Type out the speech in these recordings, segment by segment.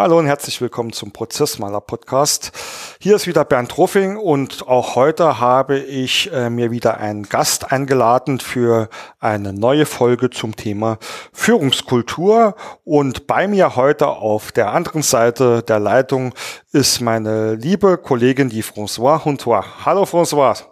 Hallo und herzlich willkommen zum Prozessmaler Podcast. Hier ist wieder Bernd Ruffing und auch heute habe ich äh, mir wieder einen Gast eingeladen für eine neue Folge zum Thema Führungskultur. Und bei mir heute auf der anderen Seite der Leitung ist meine liebe Kollegin, die François Huntois. Hallo François.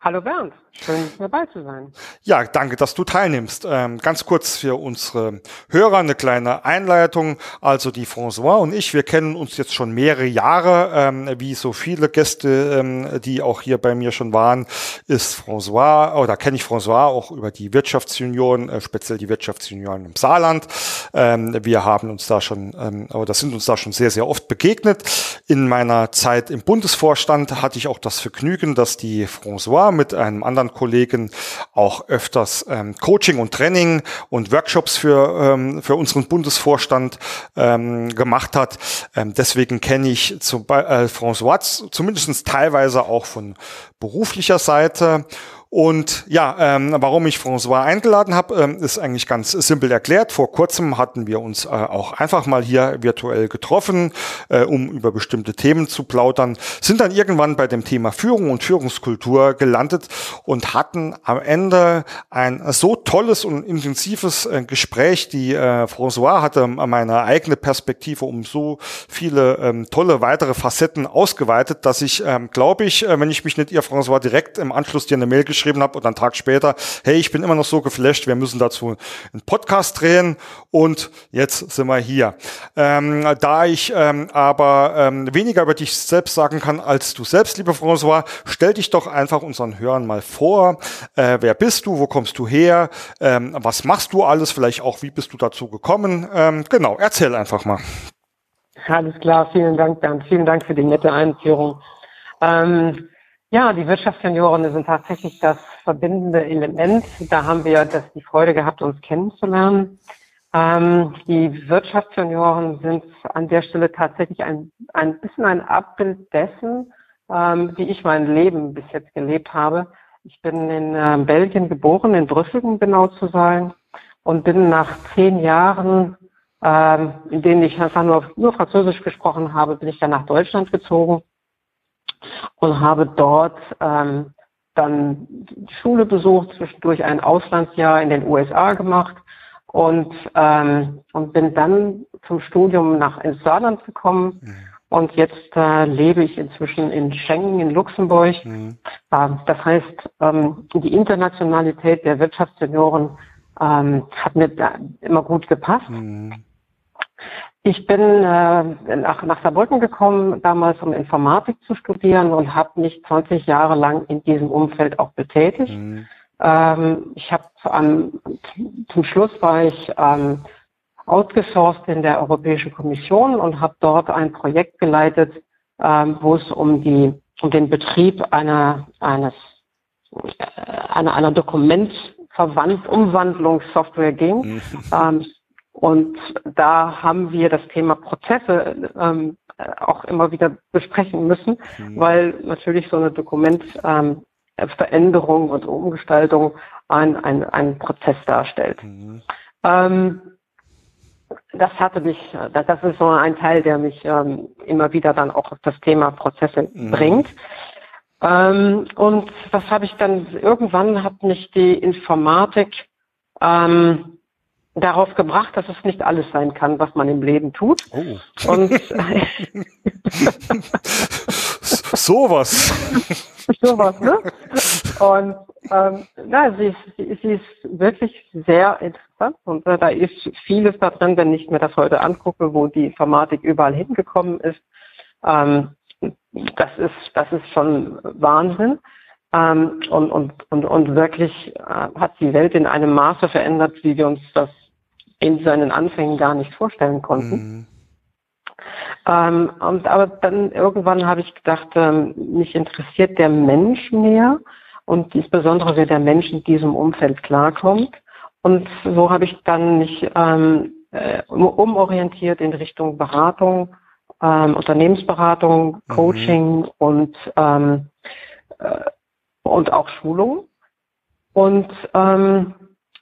Hallo Bernd. Schön dabei zu sein. Ja, danke, dass du teilnimmst. Ähm, ganz kurz für unsere Hörer eine kleine Einleitung. Also die François und ich, wir kennen uns jetzt schon mehrere Jahre. Ähm, wie so viele Gäste, ähm, die auch hier bei mir schon waren, ist François, oder kenne ich François auch über die Wirtschaftsunion, äh, speziell die Wirtschaftsunion im Saarland. Ähm, wir haben uns da schon, ähm, das sind uns da schon sehr, sehr oft begegnet. In meiner Zeit im Bundesvorstand hatte ich auch das Vergnügen, dass die François mit einem anderen anderen Kollegen auch öfters ähm, Coaching und Training und Workshops für, ähm, für unseren Bundesvorstand ähm, gemacht hat. Ähm, deswegen kenne ich zum, äh, François zumindest teilweise auch von beruflicher Seite und ja, ähm, warum ich François eingeladen habe, ähm, ist eigentlich ganz simpel erklärt. Vor kurzem hatten wir uns äh, auch einfach mal hier virtuell getroffen, äh, um über bestimmte Themen zu plaudern, sind dann irgendwann bei dem Thema Führung und Führungskultur gelandet und hatten am Ende ein so tolles und intensives äh, Gespräch. Die äh, François hatte meine eigene Perspektive um so viele ähm, tolle weitere Facetten ausgeweitet, dass ich, ähm, glaube ich, äh, wenn ich mich nicht ihr François direkt im Anschluss dir eine Mail geschrieben habe und einen Tag später, hey, ich bin immer noch so geflasht, wir müssen dazu einen Podcast drehen und jetzt sind wir hier. Ähm, da ich ähm, aber ähm, weniger über dich selbst sagen kann als du selbst, liebe François, stell dich doch einfach unseren Hörern mal vor. Äh, wer bist du? Wo kommst du her? Ähm, was machst du alles? Vielleicht auch, wie bist du dazu gekommen? Ähm, genau, erzähl einfach mal. Alles klar, vielen Dank, Bernd. Vielen Dank für die nette Einführung. Ähm, ja, die Wirtschaftssenioren sind tatsächlich das verbindende Element. Da haben wir das, die Freude gehabt, uns kennenzulernen. Ähm, die Wirtschaftssenioren sind an der Stelle tatsächlich ein, ein bisschen ein Abbild dessen, ähm, wie ich mein Leben bis jetzt gelebt habe. Ich bin in äh, Belgien geboren, in Brüssel, um genau zu sein, und bin nach zehn Jahren, ähm, in denen ich einfach nur, nur Französisch gesprochen habe, bin ich dann nach Deutschland gezogen und habe dort ähm, dann Schule besucht, zwischendurch ein Auslandsjahr in den USA gemacht und, ähm, und bin dann zum Studium nach ins Saarland gekommen. Mhm. Und jetzt äh, lebe ich inzwischen in Schengen in Luxemburg. Mhm. Äh, das heißt, ähm, die Internationalität der Wirtschaftssenioren ähm, hat mir da immer gut gepasst. Mhm. Ich bin äh, nach, nach Saarbrücken gekommen, damals um Informatik zu studieren und habe mich 20 Jahre lang in diesem Umfeld auch betätigt. Mhm. Ähm, ich habe zum Schluss war ich ähm, outgesourced in der Europäischen Kommission und habe dort ein Projekt geleitet, ähm, wo es um die um den Betrieb einer eines äh, einer, einer Dokumentumwandlungssoftware ging. Mhm. Ähm, und da haben wir das Thema Prozesse ähm, auch immer wieder besprechen müssen, mhm. weil natürlich so eine Dokumentveränderung ähm, und Umgestaltung ein, ein, ein Prozess darstellt. Mhm. Ähm, das hatte mich, das ist so ein Teil, der mich ähm, immer wieder dann auch auf das Thema Prozesse mhm. bringt. Ähm, und was habe ich dann, irgendwann hat mich die Informatik ähm, darauf gebracht, dass es nicht alles sein kann, was man im Leben tut. Oh. Und sowas. sowas, ne? Und ähm, na, sie ist, sie, ist wirklich sehr interessant und äh, da ist vieles da drin, wenn ich mir das heute angucke, wo die Informatik überall hingekommen ist. Ähm, das ist, das ist schon Wahnsinn. Ähm, und, und, und, und wirklich äh, hat die Welt in einem Maße verändert, wie wir uns das in seinen Anfängen gar nicht vorstellen konnten. Mhm. Ähm, und aber dann irgendwann habe ich gedacht, ähm, mich interessiert der Mensch mehr und insbesondere wie der Mensch in diesem Umfeld klarkommt. Und so habe ich dann mich ähm, äh, umorientiert in Richtung Beratung, ähm, Unternehmensberatung, mhm. Coaching mhm. und ähm, äh, und auch Schulung. Und ähm,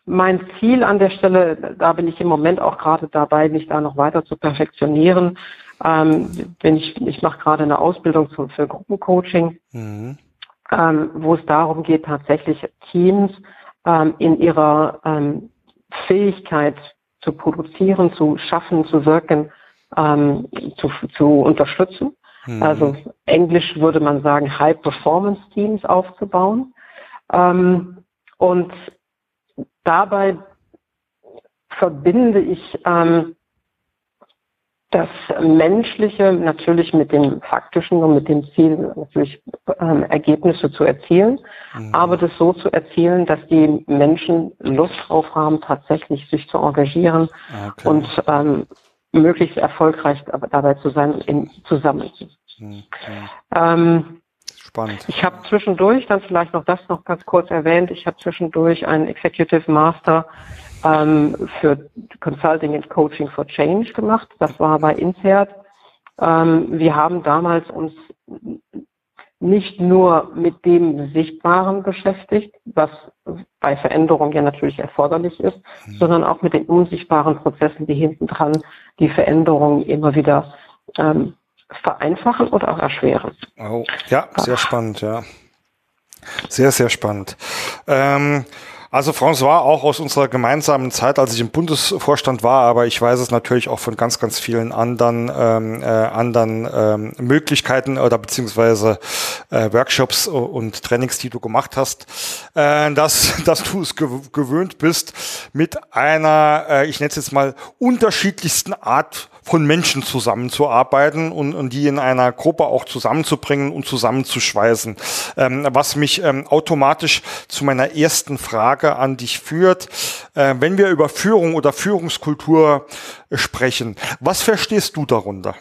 mein Ziel an der Stelle, da bin ich im Moment auch gerade dabei, mich da noch weiter zu perfektionieren. Ähm, bin ich ich mache gerade eine Ausbildung zum, für Gruppencoaching, mhm. ähm, wo es darum geht, tatsächlich Teams ähm, in ihrer ähm, Fähigkeit zu produzieren, zu schaffen, zu wirken, ähm, zu, zu unterstützen. Mhm. Also Englisch würde man sagen, High-Performance-Teams aufzubauen. Ähm, und dabei verbinde ich ähm, das Menschliche natürlich mit dem Faktischen und mit dem Ziel, natürlich ähm, Ergebnisse zu erzielen, mhm. aber das so zu erzielen, dass die Menschen Lust drauf haben, tatsächlich sich zu engagieren okay. und ähm, möglichst erfolgreich dabei zu sein im Zusammenhang. Mhm. Ähm, Spannend. Ich habe zwischendurch, dann vielleicht noch das noch ganz kurz erwähnt, ich habe zwischendurch einen Executive Master ähm, für Consulting and Coaching for Change gemacht. Das war bei Insert. Ähm, wir haben damals uns nicht nur mit dem Sichtbaren beschäftigt, was bei Veränderung ja natürlich erforderlich ist, mhm. sondern auch mit den unsichtbaren Prozessen, die hinten dran die Veränderung immer wieder ähm, vereinfachen oder auch erschweren. Oh, ja, sehr spannend, ja. Sehr, sehr spannend. Ähm, also François, auch aus unserer gemeinsamen Zeit, als ich im Bundesvorstand war, aber ich weiß es natürlich auch von ganz, ganz vielen anderen, ähm, äh, anderen ähm, Möglichkeiten oder beziehungsweise äh, Workshops und Trainings, die du gemacht hast, äh, dass, dass du es gew gewöhnt bist, mit einer, äh, ich nenne es jetzt mal, unterschiedlichsten Art von Menschen zusammenzuarbeiten und, und die in einer Gruppe auch zusammenzubringen und zusammenzuschweißen. Ähm, was mich ähm, automatisch zu meiner ersten Frage an dich führt. Äh, wenn wir über Führung oder Führungskultur sprechen, was verstehst du darunter?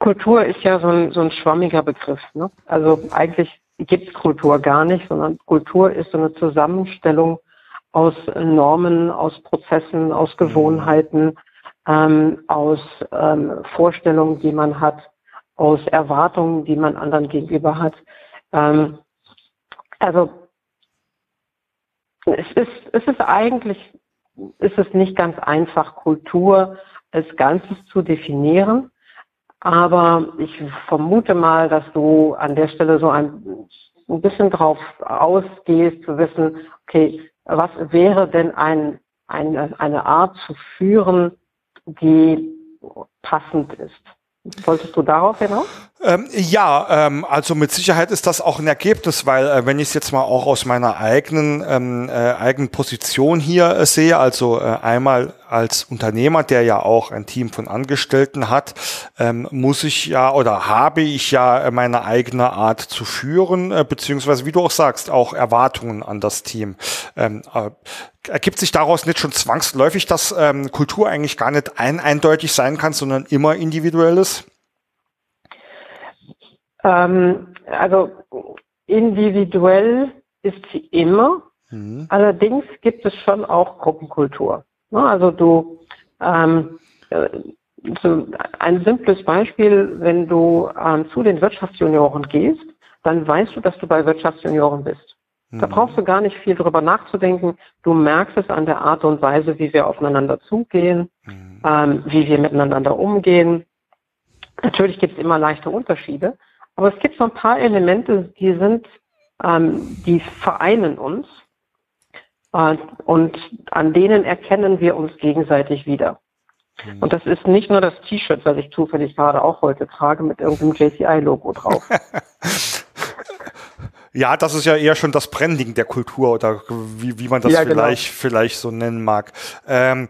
Kultur ist ja so ein, so ein schwammiger Begriff. Ne? Also eigentlich gibt es Kultur gar nicht, sondern Kultur ist so eine Zusammenstellung aus Normen, aus Prozessen, aus Gewohnheiten, ähm, aus ähm, Vorstellungen, die man hat, aus Erwartungen, die man anderen gegenüber hat. Ähm, also es ist, es ist eigentlich, ist es nicht ganz einfach, Kultur als Ganzes zu definieren. Aber ich vermute mal, dass du an der Stelle so ein, ein bisschen drauf ausgehst, zu wissen, okay, was wäre denn ein, eine, eine Art zu führen, die passend ist? Wolltest du darauf hinaus? Ähm, ja, ähm, also mit Sicherheit ist das auch ein Ergebnis, weil äh, wenn ich es jetzt mal auch aus meiner eigenen ähm, äh, eigenen Position hier äh, sehe, also äh, einmal als Unternehmer, der ja auch ein Team von Angestellten hat, ähm, muss ich ja oder habe ich ja meine eigene Art zu führen, äh, beziehungsweise wie du auch sagst, auch Erwartungen an das Team. Ähm, äh, ergibt sich daraus nicht schon zwangsläufig, dass ähm, Kultur eigentlich gar nicht ein eindeutig sein kann, sondern immer individuell ist? Ähm, also individuell ist sie immer. Mhm. Allerdings gibt es schon auch Gruppenkultur. Ne, also du, ähm, äh, so ein simples Beispiel, wenn du ähm, zu den Wirtschaftsjunioren gehst, dann weißt du, dass du bei Wirtschaftsjunioren bist. Da mhm. brauchst du gar nicht viel drüber nachzudenken. Du merkst es an der Art und Weise, wie wir aufeinander zugehen, mhm. ähm, wie wir miteinander umgehen. Natürlich gibt es immer leichte Unterschiede, aber es gibt so ein paar Elemente, die sind, ähm, die vereinen uns äh, und an denen erkennen wir uns gegenseitig wieder. Mhm. Und das ist nicht nur das T-Shirt, was ich zufällig gerade auch heute trage, mit irgendeinem JCI-Logo drauf. Ja, das ist ja eher schon das Branding der Kultur oder wie, wie man das ja, genau. vielleicht, genau. vielleicht so nennen mag. Ähm,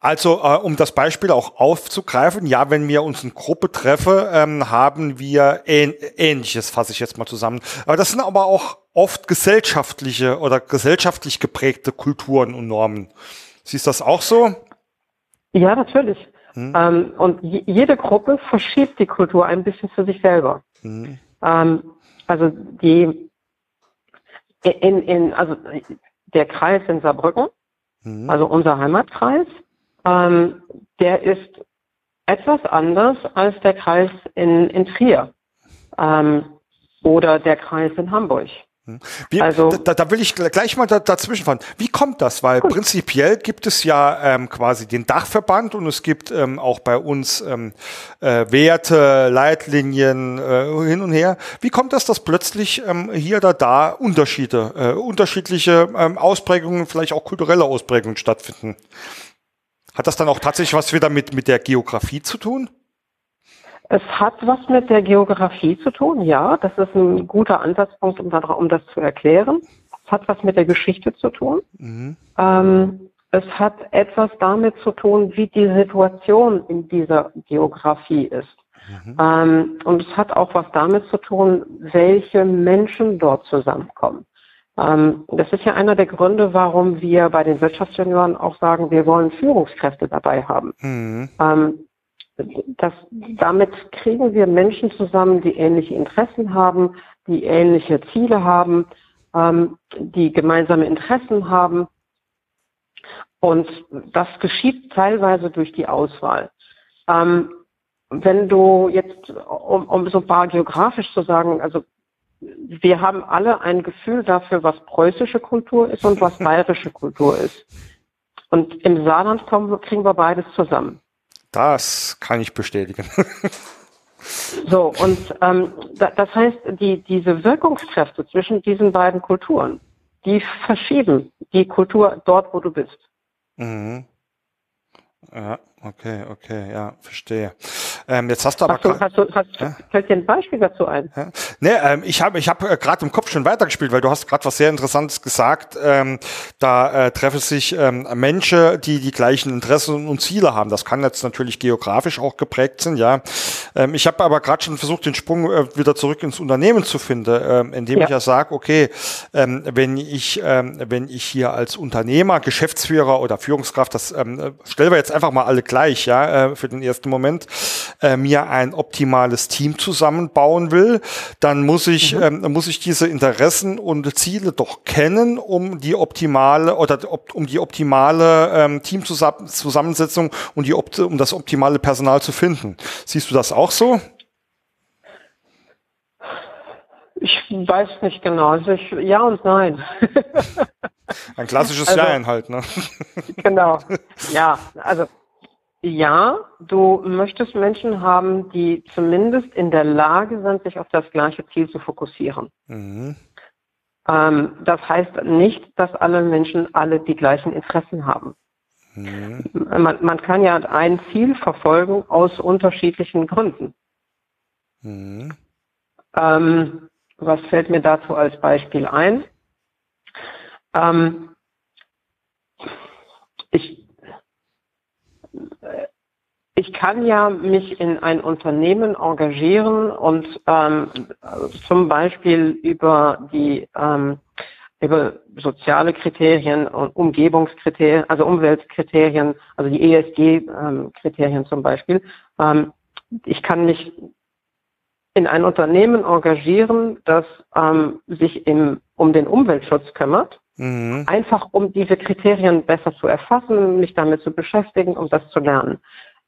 also, äh, um das Beispiel auch aufzugreifen, ja, wenn wir uns in Gruppe treffen, ähm, haben wir ähn Ähnliches, fasse ich jetzt mal zusammen. Aber das sind aber auch oft gesellschaftliche oder gesellschaftlich geprägte Kulturen und Normen. Siehst du das auch so? Ja, natürlich. Hm. Ähm, und jede Gruppe verschiebt die Kultur ein bisschen für sich selber. Hm. Ähm, also die in, in also der Kreis in Saarbrücken, mhm. also unser Heimatkreis, ähm, der ist etwas anders als der Kreis in, in Trier. Ähm, oder der Kreis in Hamburg. Hm. Wie, also, da, da will ich gleich mal da, dazwischen fahren. Wie kommt das? Weil gut. prinzipiell gibt es ja ähm, quasi den Dachverband und es gibt ähm, auch bei uns ähm, äh, Werte, Leitlinien äh, hin und her. Wie kommt das, dass plötzlich ähm, hier oder da Unterschiede, äh, unterschiedliche ähm, Ausprägungen, vielleicht auch kulturelle Ausprägungen stattfinden? Hat das dann auch tatsächlich was wieder mit, mit der Geografie zu tun? Es hat was mit der Geografie zu tun, ja. Das ist ein guter Ansatzpunkt, um, um das zu erklären. Es hat was mit der Geschichte zu tun. Mhm. Ähm, es hat etwas damit zu tun, wie die Situation in dieser Geografie ist. Mhm. Ähm, und es hat auch was damit zu tun, welche Menschen dort zusammenkommen. Ähm, das ist ja einer der Gründe, warum wir bei den Wirtschaftsjunioren auch sagen, wir wollen Führungskräfte dabei haben. Mhm. Ähm, das, damit kriegen wir Menschen zusammen, die ähnliche Interessen haben, die ähnliche Ziele haben, ähm, die gemeinsame Interessen haben. Und das geschieht teilweise durch die Auswahl. Ähm, wenn du jetzt, um, um so ein paar geografisch zu sagen, also wir haben alle ein Gefühl dafür, was preußische Kultur ist und was bayerische Kultur ist. Und im Saarland kommen, kriegen wir beides zusammen. Das kann ich bestätigen. so, und ähm, da, das heißt, die, diese Wirkungskräfte zwischen diesen beiden Kulturen, die verschieben die Kultur dort, wo du bist. Mhm. Ja, okay, okay, ja, verstehe. Ähm, jetzt hast du aber hast du, hast du, hast, ja? fällt dir ein Beispiel dazu ein? Ja? Nee, ähm, ich habe ich hab, äh, gerade im Kopf schon weitergespielt, weil du hast gerade was sehr Interessantes gesagt. Ähm, da äh, treffen sich ähm, Menschen, die die gleichen Interessen und Ziele haben. Das kann jetzt natürlich geografisch auch geprägt sein, ja. Ähm, ich habe aber gerade schon versucht, den Sprung äh, wieder zurück ins Unternehmen zu finden, ähm, indem ja. ich ja sage, okay, ähm, wenn ich ähm, wenn ich hier als Unternehmer, Geschäftsführer oder Führungskraft, das ähm, stellen wir jetzt einfach mal alle gleich, ja, äh, für den ersten Moment, äh, mir ein optimales Team zusammenbauen will, dann muss ich, mhm. ähm, muss ich diese Interessen und Ziele doch kennen, um die optimale oder um die optimale ähm, Teamzusammensetzung und die, um das optimale Personal zu finden. Siehst du das auch so? Ich weiß nicht genau. Also ich, ja und nein. Ein klassisches also, Ja halt, ne? Genau. Ja, also ja, du möchtest Menschen haben, die zumindest in der Lage sind, sich auf das gleiche Ziel zu fokussieren. Mhm. Ähm, das heißt nicht, dass alle Menschen alle die gleichen Interessen haben. Mhm. Man, man, kann ja ein Ziel verfolgen aus unterschiedlichen Gründen. Mhm. Ähm, was fällt mir dazu als Beispiel ein? Ähm, ich ich kann ja mich in ein Unternehmen engagieren und ähm, zum Beispiel über die ähm, über soziale Kriterien und Umgebungskriterien, also Umweltkriterien, also die ESG-Kriterien ähm, zum Beispiel. Ähm, ich kann mich in ein Unternehmen engagieren, das ähm, sich im, um den Umweltschutz kümmert Mhm. Einfach um diese Kriterien besser zu erfassen, mich damit zu beschäftigen, um das zu lernen.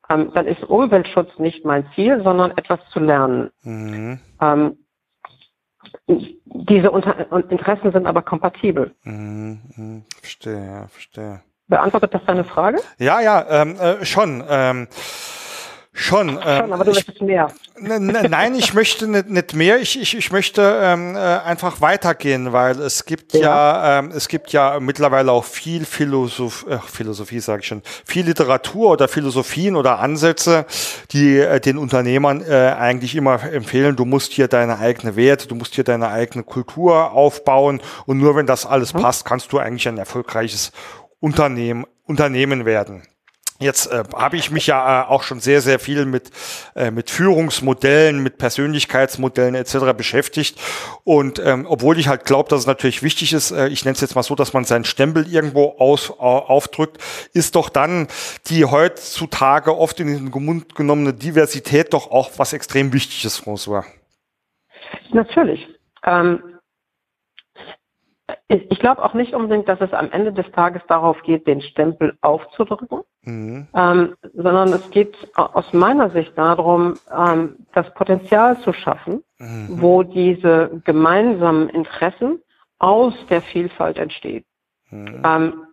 Ähm, dann ist Umweltschutz nicht mein Ziel, sondern etwas zu lernen. Mhm. Ähm, diese Unter Interessen sind aber kompatibel. Mhm. mhm. Verstehe, ja, verstehe. Beantwortet das deine Frage? Ja, ja, ähm, äh, schon. Ähm, Schon. Äh, Schon, aber du möchtest mehr. Nein, ich möchte nicht, nicht mehr. Ich, ich, ich möchte ähm, äh, einfach weitergehen, weil es gibt ja, ja ähm, es gibt ja mittlerweile auch viel Philosoph äh, Philosophie, sage ich schon, viel Literatur oder Philosophien oder Ansätze, die äh, den Unternehmern äh, eigentlich immer empfehlen, du musst hier deine eigene Werte, du musst hier deine eigene Kultur aufbauen und nur wenn das alles mhm. passt, kannst du eigentlich ein erfolgreiches Unternehmen, Unternehmen werden. Jetzt äh, habe ich mich ja äh, auch schon sehr, sehr viel mit, äh, mit Führungsmodellen, mit Persönlichkeitsmodellen etc. beschäftigt. Und ähm, obwohl ich halt glaube, dass es natürlich wichtig ist, äh, ich nenne es jetzt mal so, dass man seinen Stempel irgendwo aus, äh, aufdrückt, ist doch dann die heutzutage oft in den Mund genommene Diversität doch auch was extrem Wichtiges, François. Natürlich. Ähm, ich, glaube auch nicht unbedingt, dass es am Ende des Tages darauf geht, den Stempel aufzudrücken, mhm. ähm, sondern es geht aus meiner Sicht darum, ähm, das Potenzial zu schaffen, mhm. wo diese gemeinsamen Interessen aus der Vielfalt entstehen. Mhm. Ähm,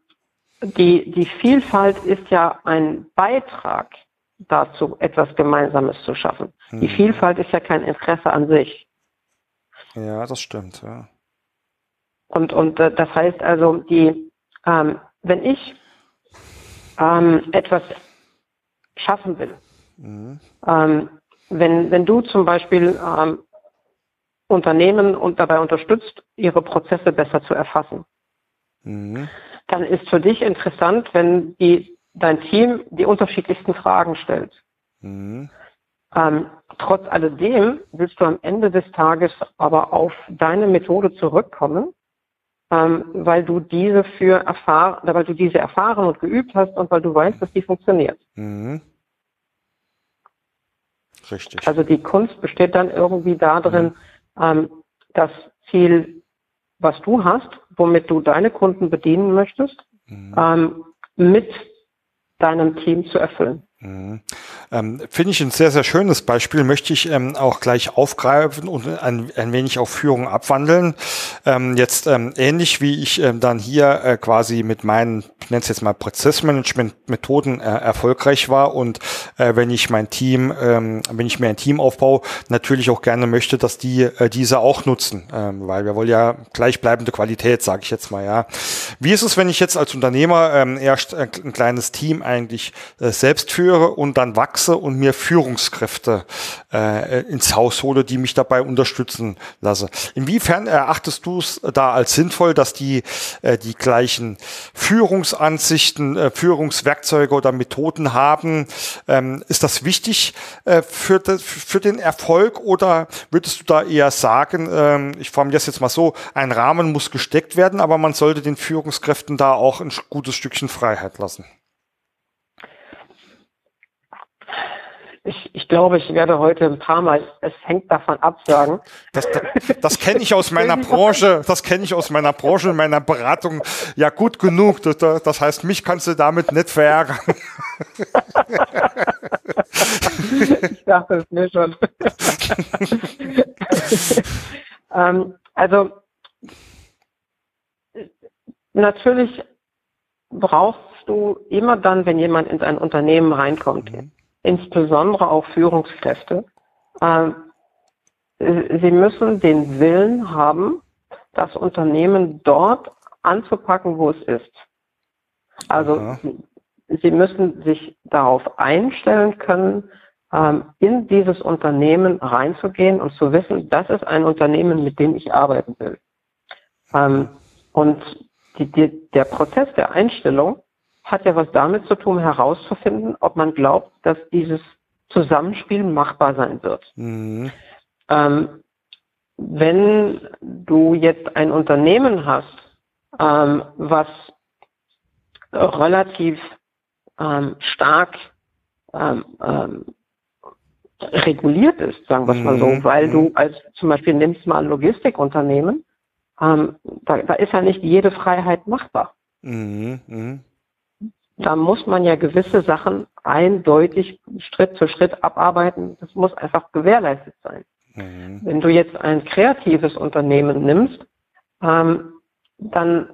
die, die Vielfalt ist ja ein Beitrag dazu, etwas Gemeinsames zu schaffen. Die mhm. Vielfalt ist ja kein Interesse an sich. Ja, das stimmt, ja. Und, und äh, das heißt also, die, ähm, wenn ich ähm, etwas schaffen will, mhm. ähm, wenn, wenn du zum Beispiel ähm, Unternehmen und dabei unterstützt, ihre Prozesse besser zu erfassen, mhm. dann ist für dich interessant, wenn die, dein Team die unterschiedlichsten Fragen stellt. Mhm. Ähm, trotz alledem willst du am Ende des Tages aber auf deine Methode zurückkommen ähm, weil du diese für erfahren, weil du diese erfahren und geübt hast und weil du weißt, dass die funktioniert. Mhm. Richtig. Also die Kunst besteht dann irgendwie darin, mhm. ähm, das Ziel, was du hast, womit du deine Kunden bedienen möchtest, mhm. ähm, mit deinem Team zu erfüllen. Mhm. Ähm, Finde ich ein sehr, sehr schönes Beispiel, möchte ich ähm, auch gleich aufgreifen und ein, ein wenig auf Führung abwandeln. Ähm, jetzt ähm, ähnlich wie ich ähm, dann hier äh, quasi mit meinen, ich nenne es jetzt mal Prozessmanagement-Methoden äh, erfolgreich war und äh, wenn ich mein Team, ähm, wenn ich mir ein Team aufbaue, natürlich auch gerne möchte, dass die äh, diese auch nutzen, weil wir wollen ja gleichbleibende Qualität, sage ich jetzt mal, ja. Wie ist es, wenn ich jetzt als Unternehmer erst ein kleines Team eigentlich äh, selbst führe und dann wachse wachse und mir Führungskräfte äh, ins Haus hole, die mich dabei unterstützen lasse. Inwiefern erachtest du es da als sinnvoll, dass die äh, die gleichen Führungsansichten, äh, Führungswerkzeuge oder Methoden haben? Ähm, ist das wichtig äh, für, das, für den Erfolg oder würdest du da eher sagen, ähm, ich formuliere es jetzt mal so, ein Rahmen muss gesteckt werden, aber man sollte den Führungskräften da auch ein gutes Stückchen Freiheit lassen? Ich, ich glaube, ich werde heute ein paar Mal, es hängt davon ab, sagen. Das, das, das kenne ich aus meiner Branche, das kenne ich aus meiner Branche, meiner Beratung ja gut genug. Das, das heißt, mich kannst du damit nicht verärgern. ich dachte es mir schon. ähm, also, natürlich brauchst du immer dann, wenn jemand in ein Unternehmen reinkommt, mhm insbesondere auch Führungskräfte, äh, sie müssen den Willen haben, das Unternehmen dort anzupacken, wo es ist. Also ja. sie müssen sich darauf einstellen können, ähm, in dieses Unternehmen reinzugehen und zu wissen, das ist ein Unternehmen, mit dem ich arbeiten will. Ähm, und die, die, der Prozess der Einstellung hat ja was damit zu tun, herauszufinden, ob man glaubt, dass dieses Zusammenspiel machbar sein wird. Mhm. Ähm, wenn du jetzt ein Unternehmen hast, ähm, was relativ ähm, stark ähm, ähm, reguliert ist, sagen wir es mal so, mhm. weil du mhm. als zum Beispiel nimmst mal ein Logistikunternehmen, ähm, da, da ist ja nicht jede Freiheit machbar. Mhm. Mhm da muss man ja gewisse Sachen eindeutig Schritt für Schritt abarbeiten. Das muss einfach gewährleistet sein. Mhm. Wenn du jetzt ein kreatives Unternehmen nimmst, ähm, dann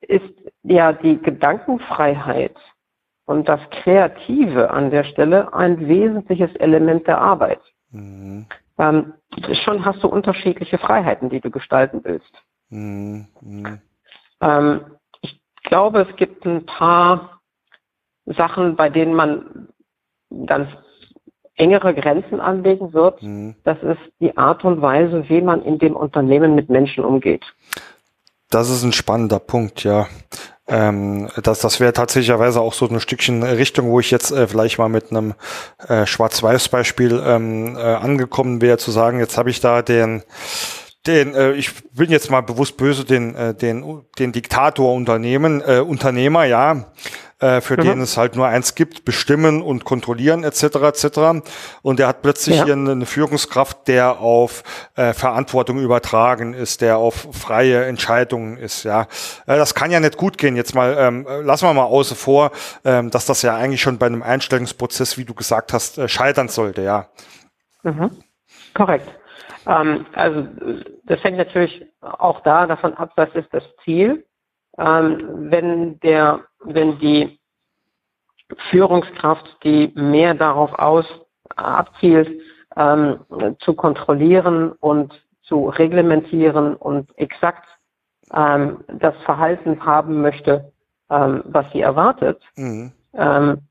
ist ja die Gedankenfreiheit und das Kreative an der Stelle ein wesentliches Element der Arbeit. Mhm. Ähm, schon hast du unterschiedliche Freiheiten, die du gestalten willst. Mhm. Ähm, ich glaube, es gibt ein paar Sachen, bei denen man ganz engere Grenzen anlegen wird. Mhm. Das ist die Art und Weise, wie man in dem Unternehmen mit Menschen umgeht. Das ist ein spannender Punkt, ja. Ähm, das das wäre tatsächlicherweise auch so ein Stückchen Richtung, wo ich jetzt äh, vielleicht mal mit einem äh, Schwarz-Weiß-Beispiel ähm, äh, angekommen wäre, zu sagen, jetzt habe ich da den den, äh, ich bin jetzt mal bewusst böse, den, äh, den, den Diktator Unternehmen, äh, Unternehmer, ja, äh, für mhm. den es halt nur eins gibt, bestimmen und kontrollieren etc. etc. Und er hat plötzlich ja. hier eine Führungskraft, der auf äh, Verantwortung übertragen ist, der auf freie Entscheidungen ist. Ja, äh, das kann ja nicht gut gehen. Jetzt mal ähm, lassen wir mal außen vor, ähm, dass das ja eigentlich schon bei einem Einstellungsprozess, wie du gesagt hast, äh, scheitern sollte. Ja. Mhm. Korrekt. Ähm, also das hängt natürlich auch da davon ab, was ist das Ziel. Ähm, wenn der wenn die Führungskraft, die mehr darauf aus abzielt, ähm, zu kontrollieren und zu reglementieren und exakt ähm, das Verhalten haben möchte, ähm, was sie erwartet, mhm. Ähm,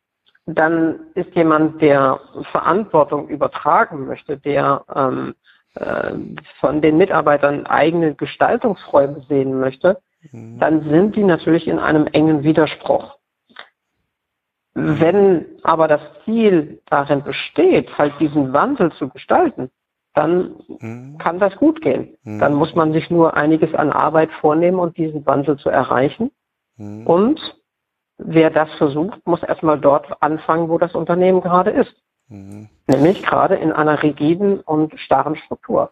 dann ist jemand, der Verantwortung übertragen möchte, der ähm, äh, von den Mitarbeitern eigene Gestaltungsräume sehen möchte. Dann sind die natürlich in einem engen Widerspruch. Wenn aber das Ziel darin besteht, halt diesen Wandel zu gestalten, dann mhm. kann das gut gehen. Mhm. Dann muss man sich nur einiges an Arbeit vornehmen um diesen Wandel zu erreichen. Mhm. Und wer das versucht, muss erstmal dort anfangen, wo das Unternehmen gerade ist. Mhm. Nämlich gerade in einer rigiden und starren Struktur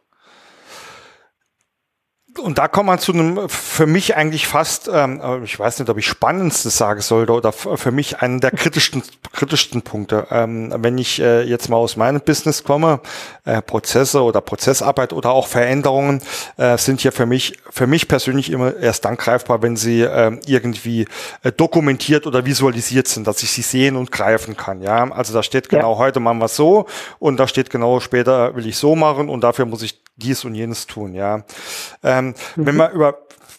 und da kommt man zu einem für mich eigentlich fast, ähm, ich weiß nicht, ob ich spannendstes sagen sollte oder für mich einen der kritischsten, kritischsten Punkte. Ähm, wenn ich äh, jetzt mal aus meinem Business komme, äh, Prozesse oder Prozessarbeit oder auch Veränderungen äh, sind ja für mich, für mich persönlich immer erst dann greifbar, wenn sie äh, irgendwie äh, dokumentiert oder visualisiert sind, dass ich sie sehen und greifen kann. Ja, also da steht genau ja. heute machen wir so und da steht genau später will ich so machen und dafür muss ich dies und jenes tun. Ja. Ähm, ähm. Wenn wir über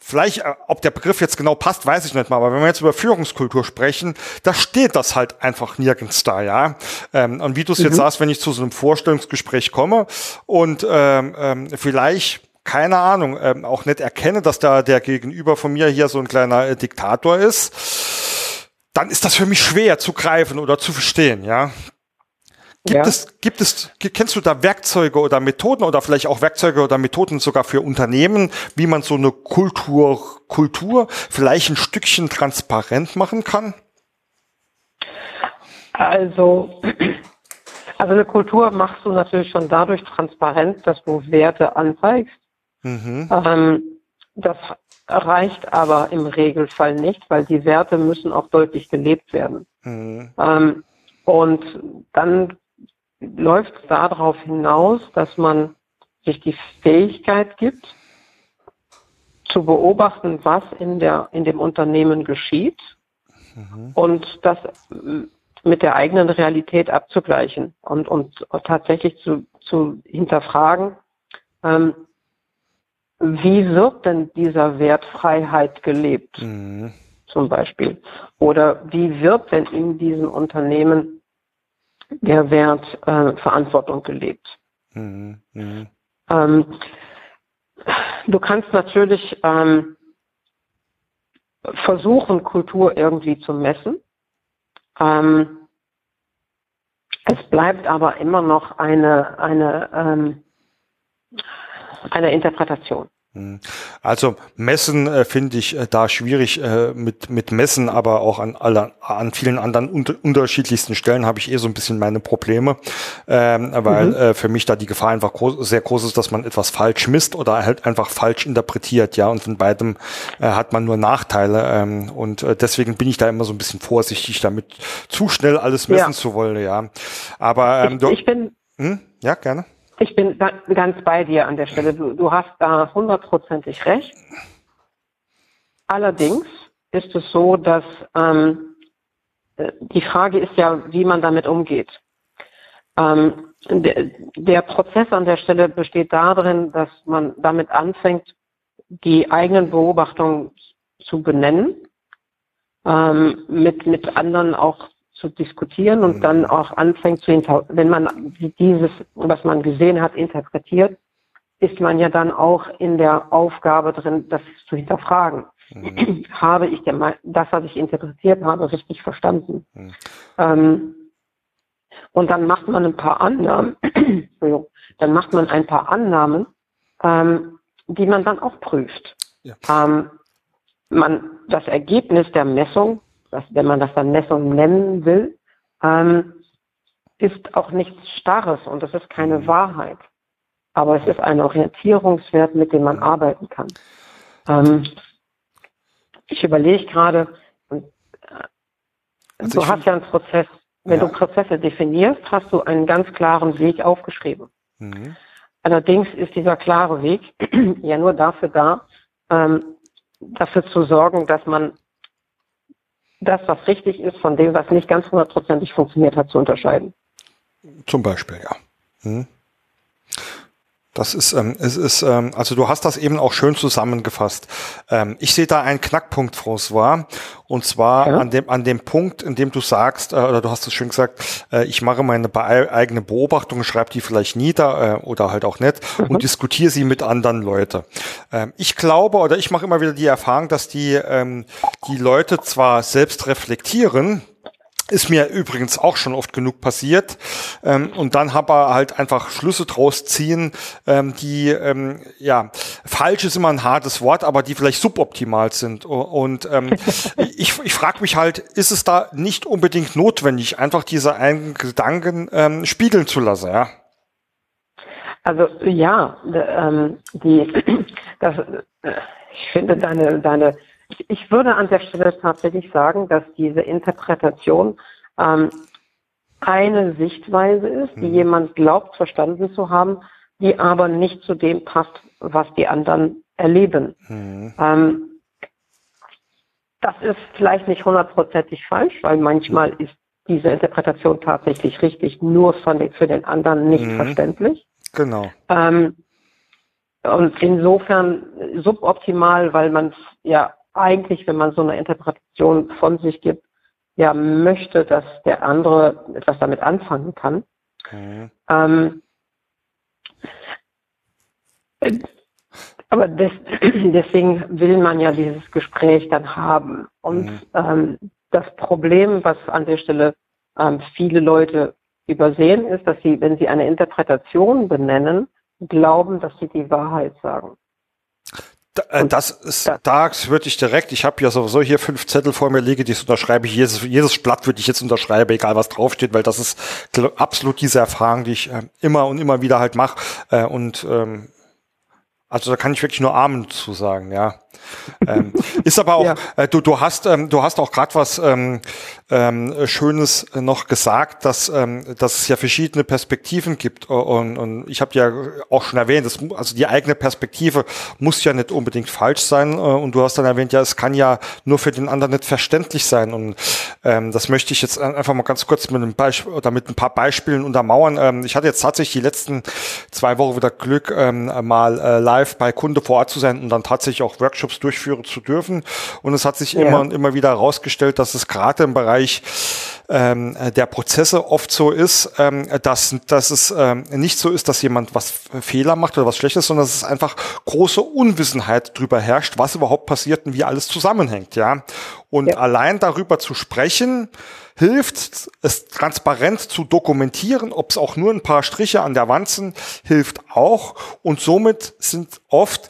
vielleicht, äh, ob der Begriff jetzt genau passt, weiß ich nicht mal, aber wenn wir jetzt über Führungskultur sprechen, da steht das halt einfach nirgends da, ja. Ähm, und wie du es mhm. jetzt sagst, wenn ich zu so einem Vorstellungsgespräch komme und ähm, ähm, vielleicht keine Ahnung, ähm, auch nicht erkenne, dass da der Gegenüber von mir hier so ein kleiner äh, Diktator ist, dann ist das für mich schwer zu greifen oder zu verstehen, ja. Gibt ja. es, gibt es, kennst du da Werkzeuge oder Methoden oder vielleicht auch Werkzeuge oder Methoden sogar für Unternehmen, wie man so eine Kultur, Kultur vielleicht ein Stückchen transparent machen kann? Also, also eine Kultur machst du natürlich schon dadurch transparent, dass du Werte anzeigst. Mhm. Ähm, das reicht aber im Regelfall nicht, weil die Werte müssen auch deutlich gelebt werden. Mhm. Ähm, und dann läuft es darauf hinaus, dass man sich die Fähigkeit gibt, zu beobachten, was in, der, in dem Unternehmen geschieht mhm. und das mit der eigenen Realität abzugleichen und, und tatsächlich zu, zu hinterfragen, ähm, wie wird denn dieser Wert Freiheit gelebt, mhm. zum Beispiel? Oder wie wird denn in diesem Unternehmen der Wert äh, Verantwortung gelebt. Mhm. Mhm. Ähm, du kannst natürlich ähm, versuchen, Kultur irgendwie zu messen. Ähm, es bleibt aber immer noch eine, eine, ähm, eine Interpretation. Hm. Also Messen äh, finde ich äh, da schwierig äh, mit, mit Messen, aber auch an, alle, an vielen anderen unter, unterschiedlichsten Stellen habe ich eh so ein bisschen meine Probleme, ähm, weil mhm. äh, für mich da die Gefahr einfach groß, sehr groß ist, dass man etwas falsch misst oder halt einfach falsch interpretiert, ja, und von beidem äh, hat man nur Nachteile ähm, und äh, deswegen bin ich da immer so ein bisschen vorsichtig damit, zu schnell alles messen ja. zu wollen, ja. Aber ähm, ich, ich bin hm? ja gerne. Ich bin ganz bei dir an der Stelle. Du, du hast da hundertprozentig recht. Allerdings ist es so, dass ähm, äh, die Frage ist ja, wie man damit umgeht. Ähm, der, der Prozess an der Stelle besteht darin, dass man damit anfängt, die eigenen Beobachtungen zu benennen, ähm, mit, mit anderen auch zu diskutieren und dann mhm. auch anfängt zu hinter, wenn man dieses, was man gesehen hat, interpretiert, ist man ja dann auch in der Aufgabe drin, das zu hinterfragen. Mhm. habe ich das, was ich interpretiert habe, richtig verstanden? Mhm. Ähm, und dann macht man ein paar Annahmen, dann macht man ein paar Annahmen, ähm, die man dann auch prüft. Ja. Ähm, man, das Ergebnis der Messung, das, wenn man das dann Messung nennen will, ähm, ist auch nichts Starres und es ist keine mhm. Wahrheit. Aber es ist ein Orientierungswert, mit dem man arbeiten kann. Ähm, ich überlege gerade, äh, also du hast ja einen Prozess, wenn ja. du Prozesse definierst, hast du einen ganz klaren Weg aufgeschrieben. Mhm. Allerdings ist dieser klare Weg ja nur dafür da, ähm, dafür zu sorgen, dass man das, was richtig ist, von dem, was nicht ganz hundertprozentig funktioniert hat, zu unterscheiden. Zum Beispiel, ja. Hm. Das ist, ähm, es ist, ähm, also du hast das eben auch schön zusammengefasst. Ähm, ich sehe da einen Knackpunkt, François, und zwar ja. an dem an dem Punkt, in dem du sagst, äh, oder du hast es schön gesagt, äh, ich mache meine eigene Beobachtung, schreibe die vielleicht nieder äh, oder halt auch nicht mhm. und diskutiere sie mit anderen Leuten. Ähm, ich glaube oder ich mache immer wieder die Erfahrung, dass die ähm, die Leute zwar selbst reflektieren, ist mir übrigens auch schon oft genug passiert. Ähm, und dann habe er halt einfach Schlüsse draus ziehen, ähm, die, ähm, ja, falsch ist immer ein hartes Wort, aber die vielleicht suboptimal sind. Und ähm, ich, ich frage mich halt, ist es da nicht unbedingt notwendig, einfach diese eigenen Gedanken ähm, spiegeln zu lassen, ja? Also ja, ähm, die, das, äh, ich finde deine, deine ich würde an der Stelle tatsächlich sagen, dass diese Interpretation ähm, eine Sichtweise ist, die mhm. jemand glaubt, verstanden zu haben, die aber nicht zu dem passt, was die anderen erleben. Mhm. Ähm, das ist vielleicht nicht hundertprozentig falsch, weil manchmal ist diese Interpretation tatsächlich richtig, nur von den, für den anderen nicht mhm. verständlich. Genau. Ähm, und insofern suboptimal, weil man ja eigentlich, wenn man so eine Interpretation von sich gibt, ja möchte, dass der andere etwas damit anfangen kann. Mhm. Ähm, aber des, deswegen will man ja dieses Gespräch dann haben. Und mhm. ähm, das Problem, was an der Stelle ähm, viele Leute übersehen, ist, dass sie, wenn sie eine Interpretation benennen, glauben, dass sie die Wahrheit sagen. Äh, das ist, da würde ich direkt, ich habe ja sowieso hier fünf Zettel vor mir liege, die unterschreibe ich, jedes, jedes Blatt würde ich jetzt unterschreiben, egal was draufsteht, weil das ist absolut diese Erfahrung, die ich äh, immer und immer wieder halt mache. Äh, und ähm, also da kann ich wirklich nur Amen zu sagen, ja. Ähm, ist aber auch, ja. äh, du, du hast, ähm, du hast auch gerade was ähm, ähm, Schönes noch gesagt, dass, ähm, dass es ja verschiedene Perspektiven gibt. Und, und ich habe ja auch schon erwähnt, dass, also die eigene Perspektive muss ja nicht unbedingt falsch sein. Äh, und du hast dann erwähnt, ja, es kann ja nur für den anderen nicht verständlich sein. Und ähm, das möchte ich jetzt einfach mal ganz kurz mit einem Beispiel oder mit ein paar Beispielen untermauern. Ich hatte jetzt tatsächlich die letzten zwei Wochen wieder Glück, mal äh, live bei Kunde vor Ort zu sein und dann tatsächlich auch Workshops durchführen zu dürfen. Und es hat sich ja. immer und immer wieder herausgestellt, dass es gerade im Bereich ähm, der Prozesse oft so ist, ähm, dass, dass es ähm, nicht so ist, dass jemand was Fehler macht oder was Schlechtes, sondern dass es einfach große Unwissenheit darüber herrscht, was überhaupt passiert und wie alles zusammenhängt, ja. Und ja. allein darüber zu sprechen, hilft, es transparent zu dokumentieren, ob es auch nur ein paar Striche an der Wand sind, hilft auch. Und somit sind oft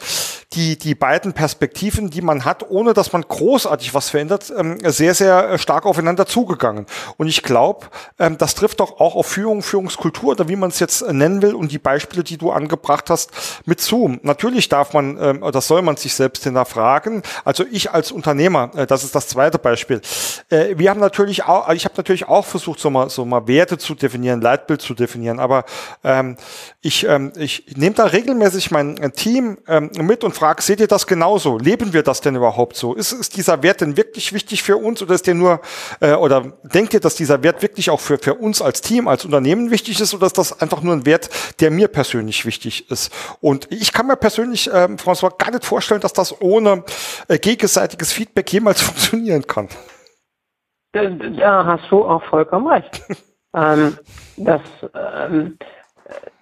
die, die beiden Perspektiven, die man hat, ohne dass man großartig was verändert, ähm, sehr, sehr äh, stark aufeinander zugegangen. Und ich glaube, ähm, das trifft doch auch auf Führung, Führungskultur oder wie man es jetzt äh, nennen will und die Beispiele, die du angebracht hast, mit Zoom. Natürlich darf man, ähm, oder soll man sich selbst hinterfragen. Also ich als Unternehmer, äh, das ist das zweite Beispiel. Wir haben natürlich auch, ich habe natürlich auch versucht, so mal, so mal Werte zu definieren, Leitbild zu definieren, aber ich, ich nehme da regelmäßig mein Team mit und frage, seht ihr das genauso? Leben wir das denn überhaupt so? Ist, ist dieser Wert denn wirklich wichtig für uns oder ist der nur, äh, oder denkt ihr, dass dieser Wert wirklich auch für, für uns als Team, als Unternehmen wichtig ist oder ist das einfach nur ein Wert, der mir persönlich wichtig ist? Und ich kann mir persönlich, äh, François, gar nicht vorstellen, dass das ohne äh, gegenseitiges Feedback jemals funktionieren kann. Da hast du auch vollkommen recht. ähm, das, ähm,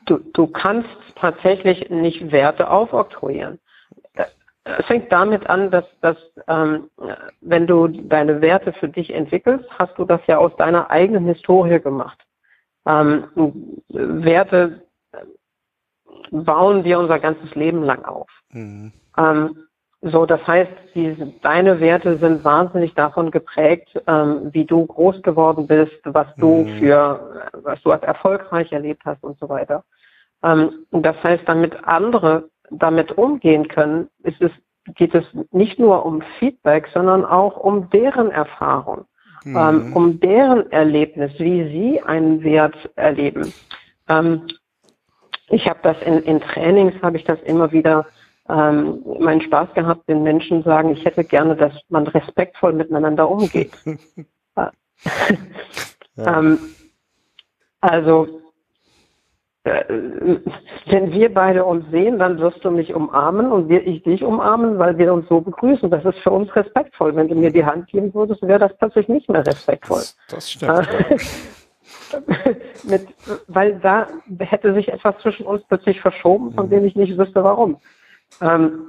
du, du kannst tatsächlich nicht Werte aufoktroyieren. Es fängt damit an, dass, dass ähm, wenn du deine Werte für dich entwickelst, hast du das ja aus deiner eigenen Historie gemacht. Ähm, Werte bauen wir unser ganzes Leben lang auf. Mhm. Ähm, so, das heißt, die, deine Werte sind wahnsinnig davon geprägt, ähm, wie du groß geworden bist, was du mhm. für, was du als erfolgreich erlebt hast und so weiter. Ähm, das heißt, damit andere damit umgehen können, ist es, geht es nicht nur um Feedback, sondern auch um deren Erfahrung, mhm. ähm, um deren Erlebnis, wie sie einen Wert erleben. Ähm, ich habe das in, in Trainings, habe ich das immer wieder ähm, meinen Spaß gehabt, den Menschen sagen, ich hätte gerne, dass man respektvoll miteinander umgeht. ja. ähm, also, äh, wenn wir beide uns sehen, dann wirst du mich umarmen und wir, ich dich umarmen, weil wir uns so begrüßen. Das ist für uns respektvoll. Wenn du mir die Hand geben würdest, wäre das plötzlich nicht mehr respektvoll. Das, das stimmt. Mit, weil da hätte sich etwas zwischen uns plötzlich verschoben, von mhm. dem ich nicht wüsste, warum. Ähm,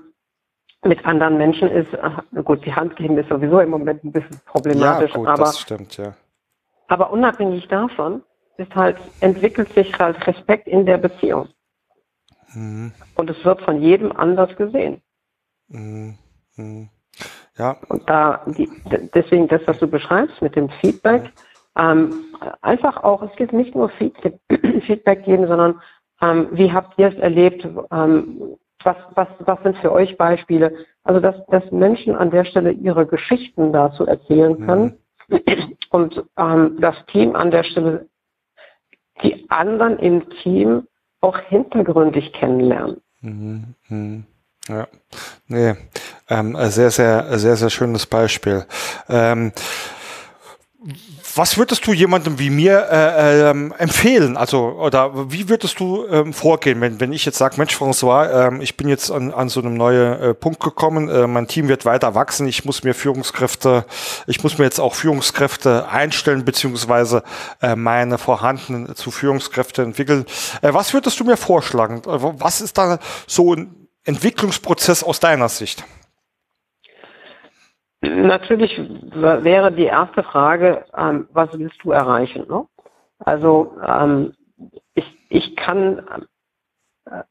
mit anderen Menschen ist, äh, gut, die Hand geben ist sowieso im Moment ein bisschen problematisch, ja, gut, aber, das stimmt, ja. aber unabhängig davon halt, entwickelt sich halt Respekt in der Beziehung. Mhm. Und es wird von jedem anders gesehen. Mhm. Mhm. Ja. Und da, die, deswegen das, was du beschreibst mit dem Feedback, ähm, einfach auch, es geht nicht nur Feedback, Feedback geben, sondern ähm, wie habt ihr es erlebt? Ähm, was, was, was sind für euch Beispiele? Also, dass, dass Menschen an der Stelle ihre Geschichten dazu erzählen können mhm. und ähm, das Team an der Stelle die anderen im Team auch hintergründig kennenlernen. Mhm. Mhm. Ja, nee, ähm, sehr, sehr, sehr, sehr schönes Beispiel. Ähm, was würdest du jemandem wie mir äh, ähm, empfehlen? Also, oder wie würdest du ähm, vorgehen, wenn, wenn ich jetzt sage, Mensch, François, ähm, ich bin jetzt an, an so einem neuen äh, Punkt gekommen, äh, mein Team wird weiter wachsen, ich muss mir Führungskräfte, ich muss mir jetzt auch Führungskräfte einstellen, beziehungsweise äh, meine vorhandenen zu Führungskräfte entwickeln. Äh, was würdest du mir vorschlagen? Äh, was ist da so ein Entwicklungsprozess aus deiner Sicht? Natürlich wäre die erste Frage, ähm, was willst du erreichen? Ne? Also ähm, ich, ich kann, äh,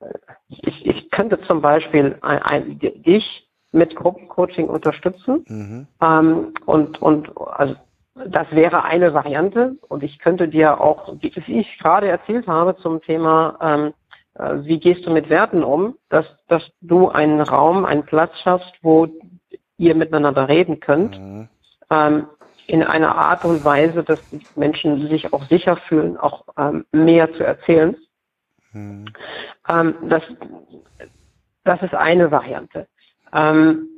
ich, ich könnte zum Beispiel ein, ein, dich mit Gruppencoaching unterstützen mhm. ähm, und und also das wäre eine Variante und ich könnte dir auch, wie ich gerade erzählt habe zum Thema ähm, äh, wie gehst du mit Werten um, dass, dass du einen Raum, einen Platz schaffst, wo ihr miteinander reden könnt, mhm. ähm, in einer Art und Weise, dass die Menschen sich auch sicher fühlen, auch ähm, mehr zu erzählen. Mhm. Ähm, das, das ist eine Variante. Ähm,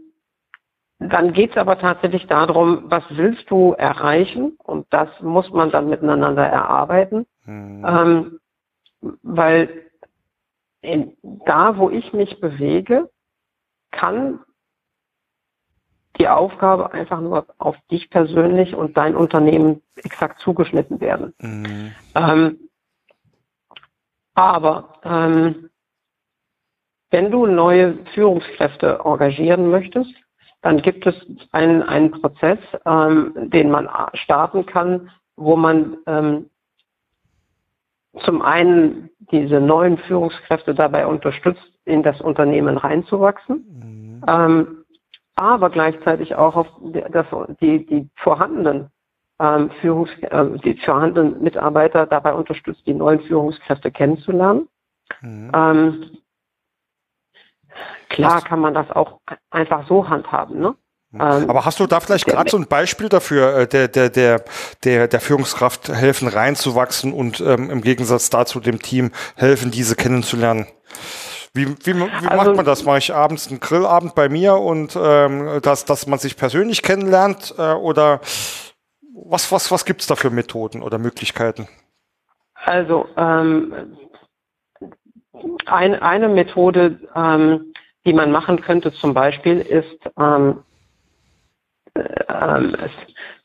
dann geht es aber tatsächlich darum, was willst du erreichen? Und das muss man dann miteinander erarbeiten. Mhm. Ähm, weil in, da, wo ich mich bewege, kann die Aufgabe einfach nur auf dich persönlich und dein Unternehmen exakt zugeschnitten werden. Mhm. Ähm, aber ähm, wenn du neue Führungskräfte engagieren möchtest, dann gibt es einen, einen Prozess, ähm, den man starten kann, wo man ähm, zum einen diese neuen Führungskräfte dabei unterstützt, in das Unternehmen reinzuwachsen. Mhm. Ähm, aber gleichzeitig auch auf das, die, die vorhandenen ähm, Führungs äh, die vorhandenen Mitarbeiter dabei unterstützt, die neuen Führungskräfte kennenzulernen. Mhm. Ähm, klar kann man das auch einfach so handhaben, ne? Mhm. Ähm, Aber hast du da vielleicht gerade so ein Beispiel dafür, äh, der, der, der, der, der Führungskraft helfen reinzuwachsen und ähm, im Gegensatz dazu dem Team helfen, diese kennenzulernen? Wie, wie, wie also, macht man das? Mache ich abends einen Grillabend bei mir und ähm, dass, dass man sich persönlich kennenlernt äh, oder was, was, was gibt es da für Methoden oder Möglichkeiten? Also ähm, ein, eine Methode, ähm, die man machen könnte zum Beispiel, ist ähm, äh, ähm,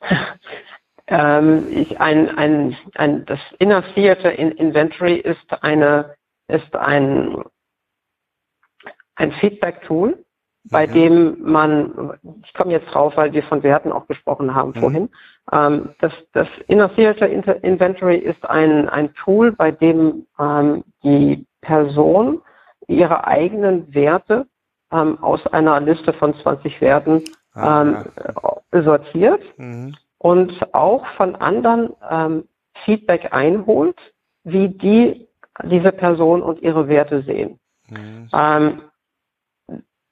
ähm, ich, ein, ein, ein, das Inner Theater Inventory ist eine ist ein ein Feedback-Tool, bei mhm. dem man, ich komme jetzt drauf, weil wir von Werten auch gesprochen haben mhm. vorhin, ähm, das, das Inner Theater Inventory ist ein, ein Tool, bei dem ähm, die Person ihre eigenen Werte ähm, aus einer Liste von 20 Werten ah, ähm, ja. sortiert mhm. und auch von anderen ähm, Feedback einholt, wie die diese Person und ihre Werte sehen. Mhm. Ähm,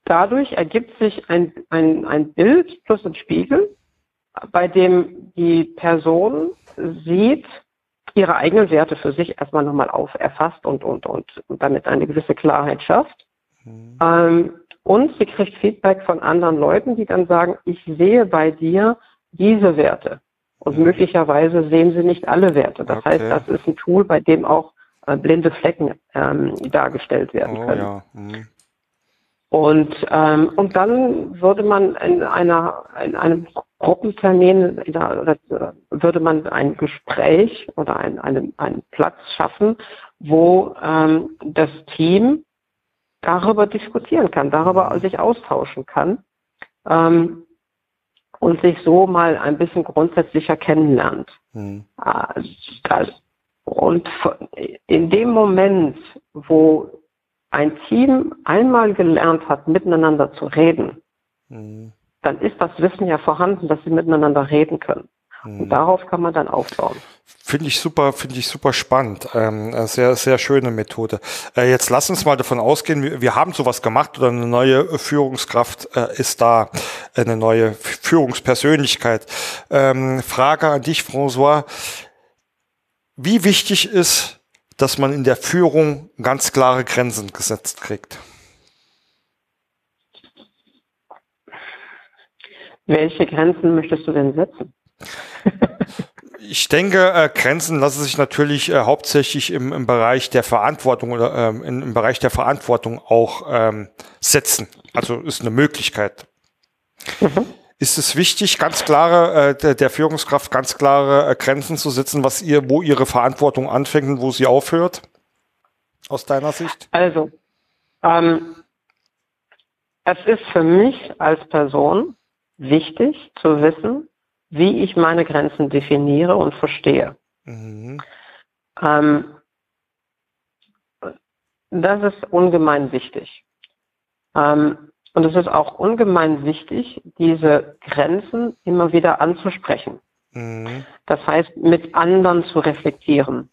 dadurch ergibt sich ein, ein, ein Bild plus ein Spiegel, bei dem die Person sieht, ihre eigenen Werte für sich erstmal nochmal auf erfasst und, und, und, und damit eine gewisse Klarheit schafft. Mhm. Ähm, und sie kriegt Feedback von anderen Leuten, die dann sagen, ich sehe bei dir diese Werte. Und mhm. möglicherweise sehen sie nicht alle Werte. Das okay. heißt, das ist ein Tool, bei dem auch äh, blinde Flecken ähm, dargestellt werden oh, können. Ja. Mhm. Und, ähm, und dann würde man in einer in einem Gruppentermin in der, oder äh, würde man ein Gespräch oder ein, einen, einen Platz schaffen, wo ähm, das Team darüber diskutieren kann, darüber sich austauschen kann ähm, und sich so mal ein bisschen grundsätzlicher kennenlernt. Mhm. Und in dem Moment, wo ein Team einmal gelernt hat, miteinander zu reden, mhm. dann ist das Wissen ja vorhanden, dass sie miteinander reden können. Und mhm. darauf kann man dann aufbauen. Finde ich super, finde ich super spannend. Ähm, sehr, sehr schöne Methode. Äh, jetzt lass uns mal davon ausgehen, wir, wir, haben sowas gemacht oder eine neue Führungskraft äh, ist da, eine neue Führungspersönlichkeit. Ähm, Frage an dich, François. Wie wichtig ist dass man in der Führung ganz klare Grenzen gesetzt kriegt. Welche Grenzen möchtest du denn setzen? ich denke, äh, Grenzen lassen sich natürlich äh, hauptsächlich im, im, Bereich der Verantwortung oder ähm, in, im Bereich der Verantwortung auch ähm, setzen. Also ist eine Möglichkeit. Mhm ist es wichtig, ganz klare, äh, der, Führungskraft ganz klare äh, Grenzen zu setzen, was ihr, wo ihre Verantwortung anfängt und wo sie aufhört? Aus deiner Sicht? Also, ähm, es ist für mich als Person wichtig zu wissen, wie ich meine Grenzen definiere und verstehe. Mhm. Ähm, das ist ungemein wichtig. Ähm, und es ist auch ungemein wichtig, diese Grenzen immer wieder anzusprechen. Mhm. Das heißt, mit anderen zu reflektieren.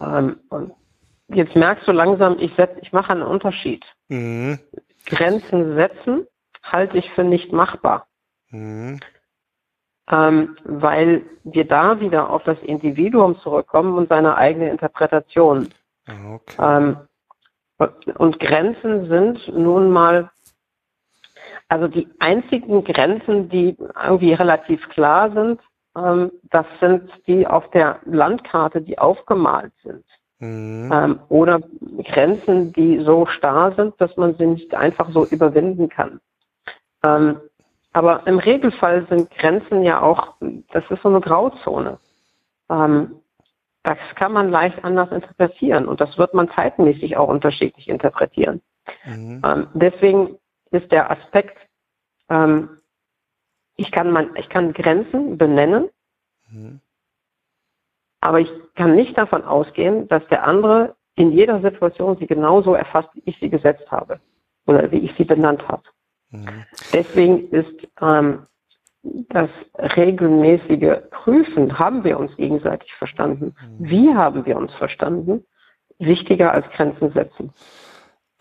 Ähm, jetzt merkst du langsam, ich, setz, ich mache einen Unterschied. Mhm. Grenzen setzen halte ich für nicht machbar. Mhm. Ähm, weil wir da wieder auf das Individuum zurückkommen und seine eigene Interpretation. Okay. Ähm, und Grenzen sind nun mal also die einzigen Grenzen, die irgendwie relativ klar sind, ähm, das sind die auf der Landkarte, die aufgemalt sind. Mhm. Ähm, oder Grenzen, die so starr sind, dass man sie nicht einfach so überwinden kann. Ähm, aber im Regelfall sind Grenzen ja auch, das ist so eine Grauzone. Ähm, das kann man leicht anders interpretieren und das wird man zeitmäßig auch unterschiedlich interpretieren. Mhm. Ähm, deswegen ist der Aspekt, ähm, ich, kann man, ich kann Grenzen benennen, mhm. aber ich kann nicht davon ausgehen, dass der andere in jeder Situation sie genauso erfasst, wie ich sie gesetzt habe oder wie ich sie benannt habe. Mhm. Deswegen ist ähm, das regelmäßige Prüfen, haben wir uns gegenseitig verstanden, mhm. wie haben wir uns verstanden, wichtiger als Grenzen setzen.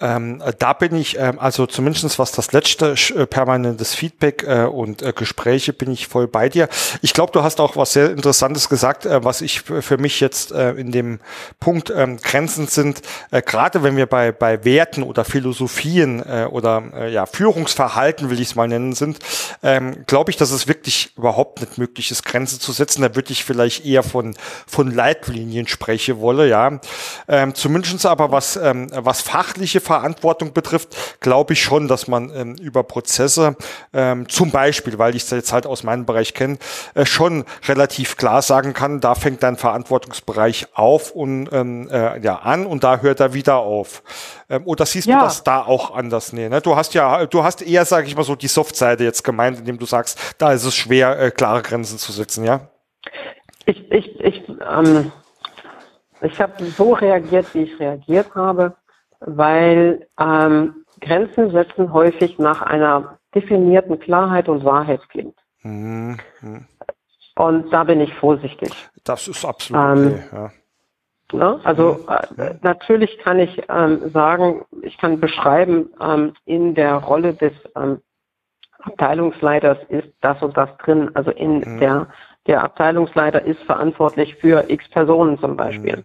Ähm, da bin ich, ähm, also zumindest was das letzte äh, permanentes Feedback äh, und äh, Gespräche bin ich voll bei dir. Ich glaube, du hast auch was sehr Interessantes gesagt, äh, was ich für mich jetzt äh, in dem Punkt ähm, Grenzen sind, äh, gerade wenn wir bei, bei Werten oder Philosophien oder ja, Führungsverhalten, will ich es mal nennen, sind, ähm, glaube ich, dass es wirklich überhaupt nicht möglich ist, Grenzen zu setzen. Da würde ich vielleicht eher von, von Leitlinien spreche wolle, ja. Ähm, zumindest aber was, ähm, was fachliche Verantwortung betrifft, glaube ich schon, dass man ähm, über Prozesse ähm, zum Beispiel, weil ich es jetzt halt aus meinem Bereich kenne, äh, schon relativ klar sagen kann, da fängt dein Verantwortungsbereich auf und ähm, äh, ja an und da hört er wieder auf. Ähm, oder siehst ja. du das da auch anders? Nee, ne? Du hast ja, du hast eher, sage ich mal so, die Softseite jetzt gemeint, indem du sagst, da ist es schwer, äh, klare Grenzen zu setzen, ja? Ich, ich, ich, ähm, Ich habe so reagiert, wie ich reagiert habe, weil ähm, Grenzen setzen häufig nach einer definierten Klarheit und Wahrheit klingt. Mhm. Und da bin ich vorsichtig. Das ist absolut ähm, okay, ja. Ne? Also mhm. äh, natürlich kann ich ähm, sagen, ich kann beschreiben, ähm, in der Rolle des ähm, Abteilungsleiters ist das und das drin. Also in mhm. der der Abteilungsleiter ist verantwortlich für X Personen zum Beispiel. Mhm.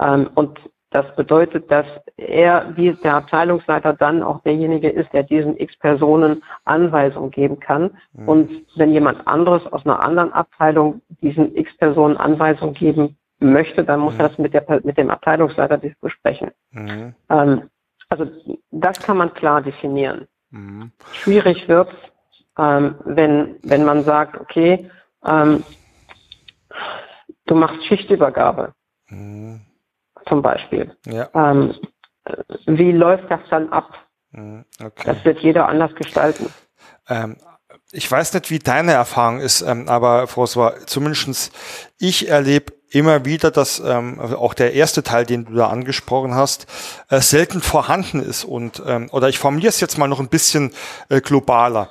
Ähm, und das bedeutet, dass er, wie der Abteilungsleiter, dann auch derjenige ist, der diesen X Personen Anweisungen geben kann. Mhm. Und wenn jemand anderes aus einer anderen Abteilung diesen X Personen Anweisungen geben möchte, dann muss mhm. er das mit, der, mit dem Abteilungsleiter besprechen. Mhm. Ähm, also das kann man klar definieren. Mhm. Schwierig wird ähm, wenn, wenn man sagt, okay, ähm, du machst Schichtübergabe. Zum Beispiel. Ja. Ähm, wie läuft das dann ab? Mhm, okay. Das wird jeder anders gestalten. Ähm, ich weiß nicht, wie deine Erfahrung ist, ähm, aber François, zumindest ich erlebe immer wieder, dass ähm, auch der erste Teil, den du da angesprochen hast, äh, selten vorhanden ist. Und ähm, oder ich formuliere es jetzt mal noch ein bisschen äh, globaler.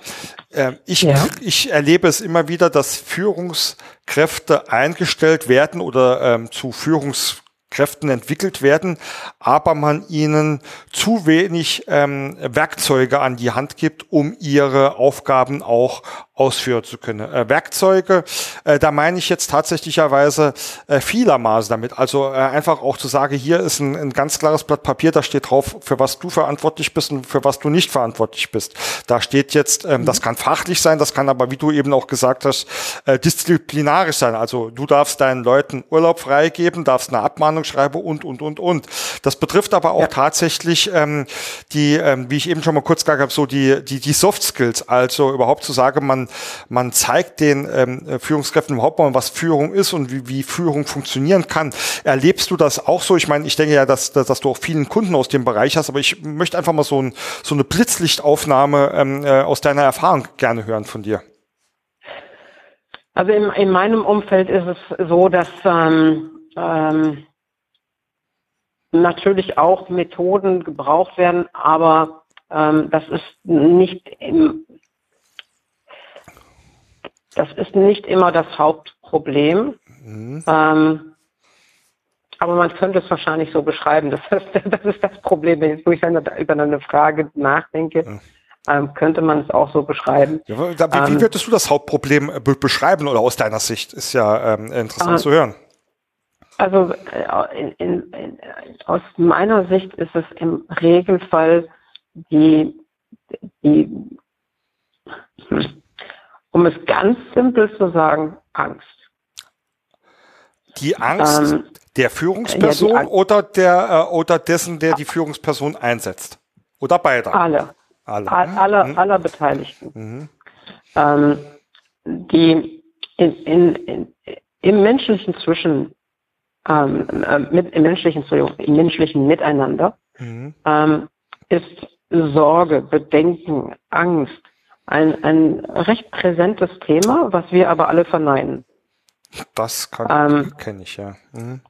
Äh, ich, ja. ich erlebe es immer wieder, dass Führungskräfte eingestellt werden oder ähm, zu Führungs Kräften entwickelt werden, aber man ihnen zu wenig ähm, Werkzeuge an die Hand gibt, um ihre Aufgaben auch ausführen zu können. Äh, Werkzeuge, äh, da meine ich jetzt tatsächlicherweise äh, vielermaßen damit. Also äh, einfach auch zu sagen, hier ist ein, ein ganz klares Blatt Papier, da steht drauf, für was du verantwortlich bist und für was du nicht verantwortlich bist. Da steht jetzt, ähm, mhm. das kann fachlich sein, das kann aber, wie du eben auch gesagt hast, äh, disziplinarisch sein. Also du darfst deinen Leuten Urlaub freigeben, darfst eine Abmahnung schreiben und, und, und, und. Das betrifft aber auch ja. tatsächlich ähm, die, ähm, wie ich eben schon mal kurz gesagt habe, so die, die, die Soft Skills. Also überhaupt zu sagen, man man zeigt den ähm, Führungskräften überhaupt mal, was Führung ist und wie, wie Führung funktionieren kann. Erlebst du das auch so? Ich meine, ich denke ja, dass, dass, dass du auch vielen Kunden aus dem Bereich hast, aber ich möchte einfach mal so, ein, so eine Blitzlichtaufnahme ähm, äh, aus deiner Erfahrung gerne hören von dir. Also in, in meinem Umfeld ist es so, dass ähm, ähm, natürlich auch Methoden gebraucht werden, aber ähm, das ist nicht im, das ist nicht immer das Hauptproblem. Mhm. Ähm, aber man könnte es wahrscheinlich so beschreiben. Das ist das, ist das Problem, wenn ich über eine Frage nachdenke. Mhm. Ähm, könnte man es auch so beschreiben. Ja, wie, wie, ähm, würdest du das Hauptproblem äh, beschreiben oder aus deiner Sicht? Ist ja ähm, interessant äh, zu hören. Also äh, in, in, in, aus meiner Sicht ist es im Regelfall die, die hm, um es ganz simpel zu sagen, Angst. Die Angst ähm, der Führungsperson ja, Angst. oder der äh, oder dessen, der die Führungsperson einsetzt? Oder beide? Alle. Alle. All, aller, mhm. aller Beteiligten. Mhm. Ähm, die in, in, in, im menschlichen Zwischen, ähm, äh, mit, im menschlichen, im menschlichen Miteinander mhm. ähm, ist Sorge, Bedenken, Angst, ein, ein recht präsentes Thema, was wir aber alle verneinen. Das ähm, kenne ich ja. Mhm.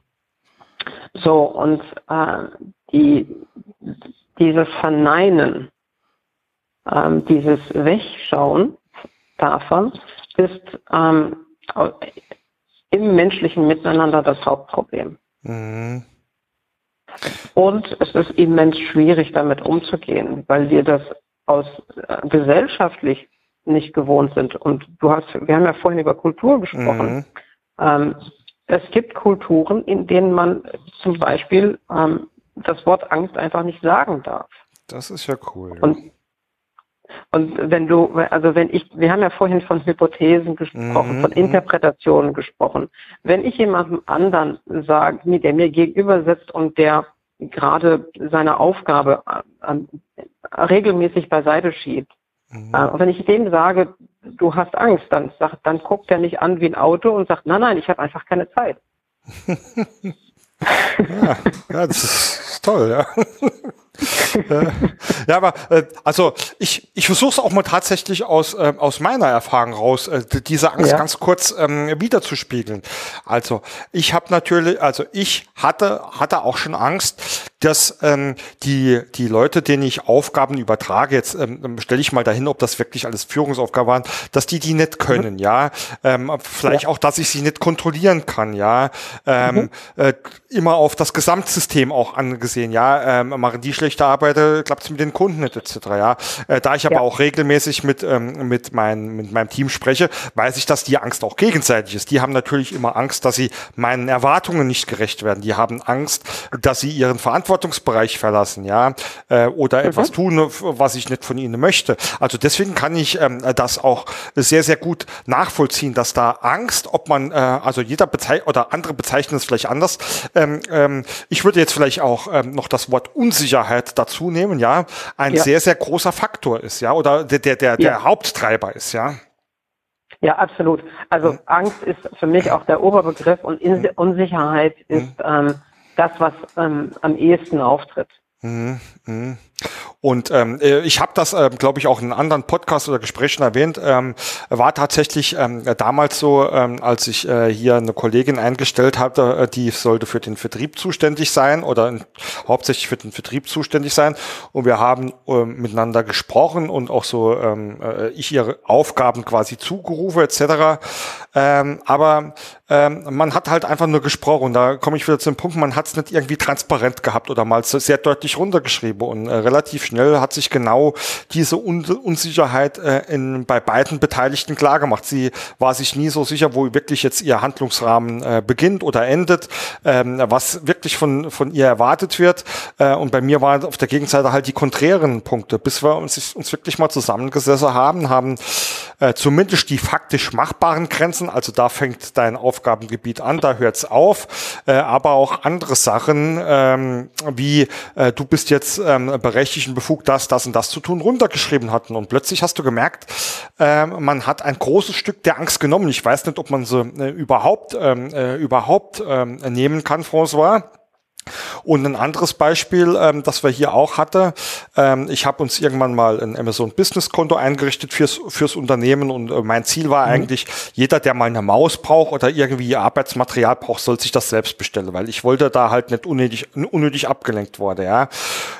So, und äh, die, dieses Verneinen, ähm, dieses Wegschauen davon ist ähm, im menschlichen Miteinander das Hauptproblem. Mhm. Und es ist immens schwierig, damit umzugehen, weil wir das aus äh, gesellschaftlich nicht gewohnt sind. Und du hast, wir haben ja vorhin über Kultur gesprochen. Mhm. Ähm, es gibt Kulturen, in denen man zum Beispiel ähm, das Wort Angst einfach nicht sagen darf. Das ist ja cool. Und, und wenn du, also wenn ich, wir haben ja vorhin von Hypothesen gesprochen, mhm. von Interpretationen gesprochen. Wenn ich jemandem anderen sage, der mir gegenüber sitzt und der gerade seine Aufgabe äh, regelmäßig beiseite schiebt. Mhm. Äh, und wenn ich dem sage, du hast Angst, dann, sagt, dann guckt er mich an wie ein Auto und sagt, nein, nein, ich habe einfach keine Zeit. ja, ja, das ist toll, ja. ja, aber äh, also ich, ich versuche es auch mal tatsächlich aus, äh, aus meiner Erfahrung raus, äh, diese Angst ja. ganz kurz ähm, wiederzuspiegeln. Also ich habe natürlich, also ich hatte, hatte auch schon Angst, dass ähm, die, die Leute, denen ich Aufgaben übertrage, jetzt ähm, stelle ich mal dahin, ob das wirklich alles Führungsaufgaben waren, dass die die nicht können, mhm. ja. Ähm, vielleicht ja. auch, dass ich sie nicht kontrollieren kann, ja. Ähm, mhm. äh, immer auf das Gesamtsystem auch angesehen, ja. Ähm, machen die schlechte Arbeit, äh, klappt es mit den Kunden nicht, etc. Ja. Äh, da ich aber ja. auch regelmäßig mit, ähm, mit, mein, mit meinem Team spreche, weiß ich, dass die Angst auch gegenseitig ist. Die haben natürlich immer Angst, dass sie meinen Erwartungen nicht gerecht werden. Die haben Angst, dass sie ihren Verantwortlichen Verantwortungsbereich verlassen, ja, äh, oder mhm. etwas tun, was ich nicht von ihnen möchte. Also deswegen kann ich ähm, das auch sehr, sehr gut nachvollziehen, dass da Angst, ob man, äh, also jeder bezeichnet oder andere bezeichnen es vielleicht anders. Ähm, ähm, ich würde jetzt vielleicht auch ähm, noch das Wort Unsicherheit dazu nehmen, ja, ein ja. sehr, sehr großer Faktor ist, ja, oder der, der, der, der Haupttreiber ist, ja. Ja, absolut. Also mhm. Angst ist für mich auch der Oberbegriff und In Unsicherheit ist mhm. ähm, das, was ähm, am ehesten auftritt. Mhm, mh. Und ähm, äh, ich habe das, ähm, glaube ich, auch in anderen Podcasts oder Gesprächen erwähnt, ähm, war tatsächlich ähm, damals so, ähm, als ich äh, hier eine Kollegin eingestellt hatte, äh, die sollte für den Vertrieb zuständig sein oder in, hauptsächlich für den Vertrieb zuständig sein. Und wir haben ähm, miteinander gesprochen und auch so ähm, äh, ich ihre Aufgaben quasi zugerufen etc. Ähm, aber ähm, man hat halt einfach nur gesprochen. Da komme ich wieder zum Punkt, man hat es nicht irgendwie transparent gehabt oder mal sehr deutlich runtergeschrieben und äh, relativ schnell hat sich genau diese Un Unsicherheit äh, in, bei beiden Beteiligten klargemacht. Sie war sich nie so sicher, wo wirklich jetzt ihr Handlungsrahmen äh, beginnt oder endet, ähm, was wirklich von, von ihr erwartet wird. Äh, und bei mir waren auf der Gegenseite halt die konträren Punkte, bis wir uns, uns wirklich mal zusammengesessen haben, haben äh, zumindest die faktisch machbaren Grenzen, also da fängt dein Aufgabengebiet an, da hört's auf, äh, aber auch andere Sachen, ähm, wie äh, du bist jetzt ähm, berechtigt und befugt, das, das und das zu tun, runtergeschrieben hatten. Und plötzlich hast du gemerkt, äh, man hat ein großes Stück der Angst genommen. Ich weiß nicht, ob man sie äh, überhaupt, ähm, äh, überhaupt ähm, nehmen kann, François. Und ein anderes Beispiel, ähm, das wir hier auch hatte, ähm, ich habe uns irgendwann mal ein Amazon Business Konto eingerichtet fürs, fürs Unternehmen und äh, mein Ziel war mhm. eigentlich, jeder, der mal eine Maus braucht oder irgendwie Arbeitsmaterial braucht, soll sich das selbst bestellen, weil ich wollte da halt nicht unnötig, unnötig abgelenkt wurde. Ja.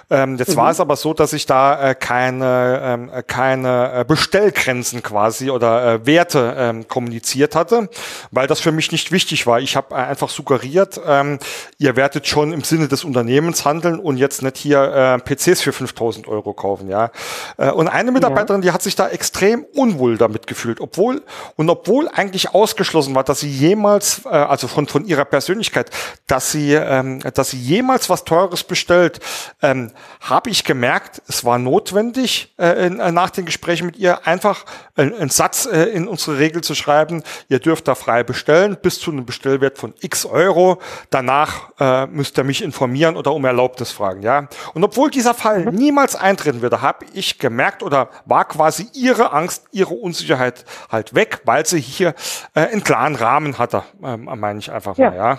Ähm, jetzt mhm. war es aber so, dass ich da äh, keine, ähm, keine äh, Bestellgrenzen quasi oder äh, Werte ähm, kommuniziert hatte, weil das für mich nicht wichtig war. Ich habe äh, einfach suggeriert, ähm, ihr werdet schon im Sinne des Unternehmens handeln und jetzt nicht hier äh, PCs für 5000 Euro kaufen, ja. Äh, und eine Mitarbeiterin, ja. die hat sich da extrem unwohl damit gefühlt, obwohl, und obwohl eigentlich ausgeschlossen war, dass sie jemals, äh, also von, von ihrer Persönlichkeit, dass sie, ähm, dass sie jemals was Teures bestellt, ähm, habe ich gemerkt, es war notwendig, äh, in, äh, nach den Gesprächen mit ihr einfach äh, einen Satz äh, in unsere Regel zu schreiben, ihr dürft da frei bestellen, bis zu einem Bestellwert von x Euro, danach äh, müsst ihr er mich informieren oder um Erlaubnis fragen, ja. Und obwohl dieser Fall mhm. niemals eintreten würde, habe ich gemerkt oder war quasi ihre Angst, ihre Unsicherheit halt weg, weil sie hier äh, einen klaren Rahmen hatte, ähm, meine ich einfach ja. mal, ja.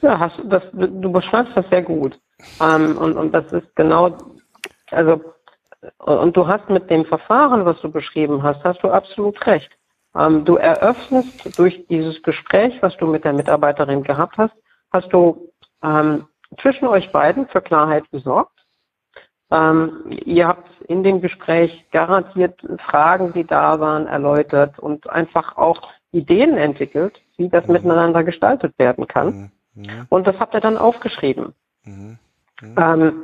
Ja, hast, das, du beschreibst das sehr gut. Ähm, und, und das ist genau, also, und du hast mit dem Verfahren, was du beschrieben hast, hast du absolut recht. Ähm, du eröffnest durch dieses Gespräch, was du mit der Mitarbeiterin gehabt hast, hast du ähm, zwischen euch beiden für Klarheit gesorgt. Ähm, ihr habt in dem Gespräch garantiert Fragen, die da waren, erläutert und einfach auch Ideen entwickelt, wie das mhm. miteinander gestaltet werden kann. Mhm. mhm. Und das habt ihr dann aufgeschrieben. Mhm. mhm. Ähm,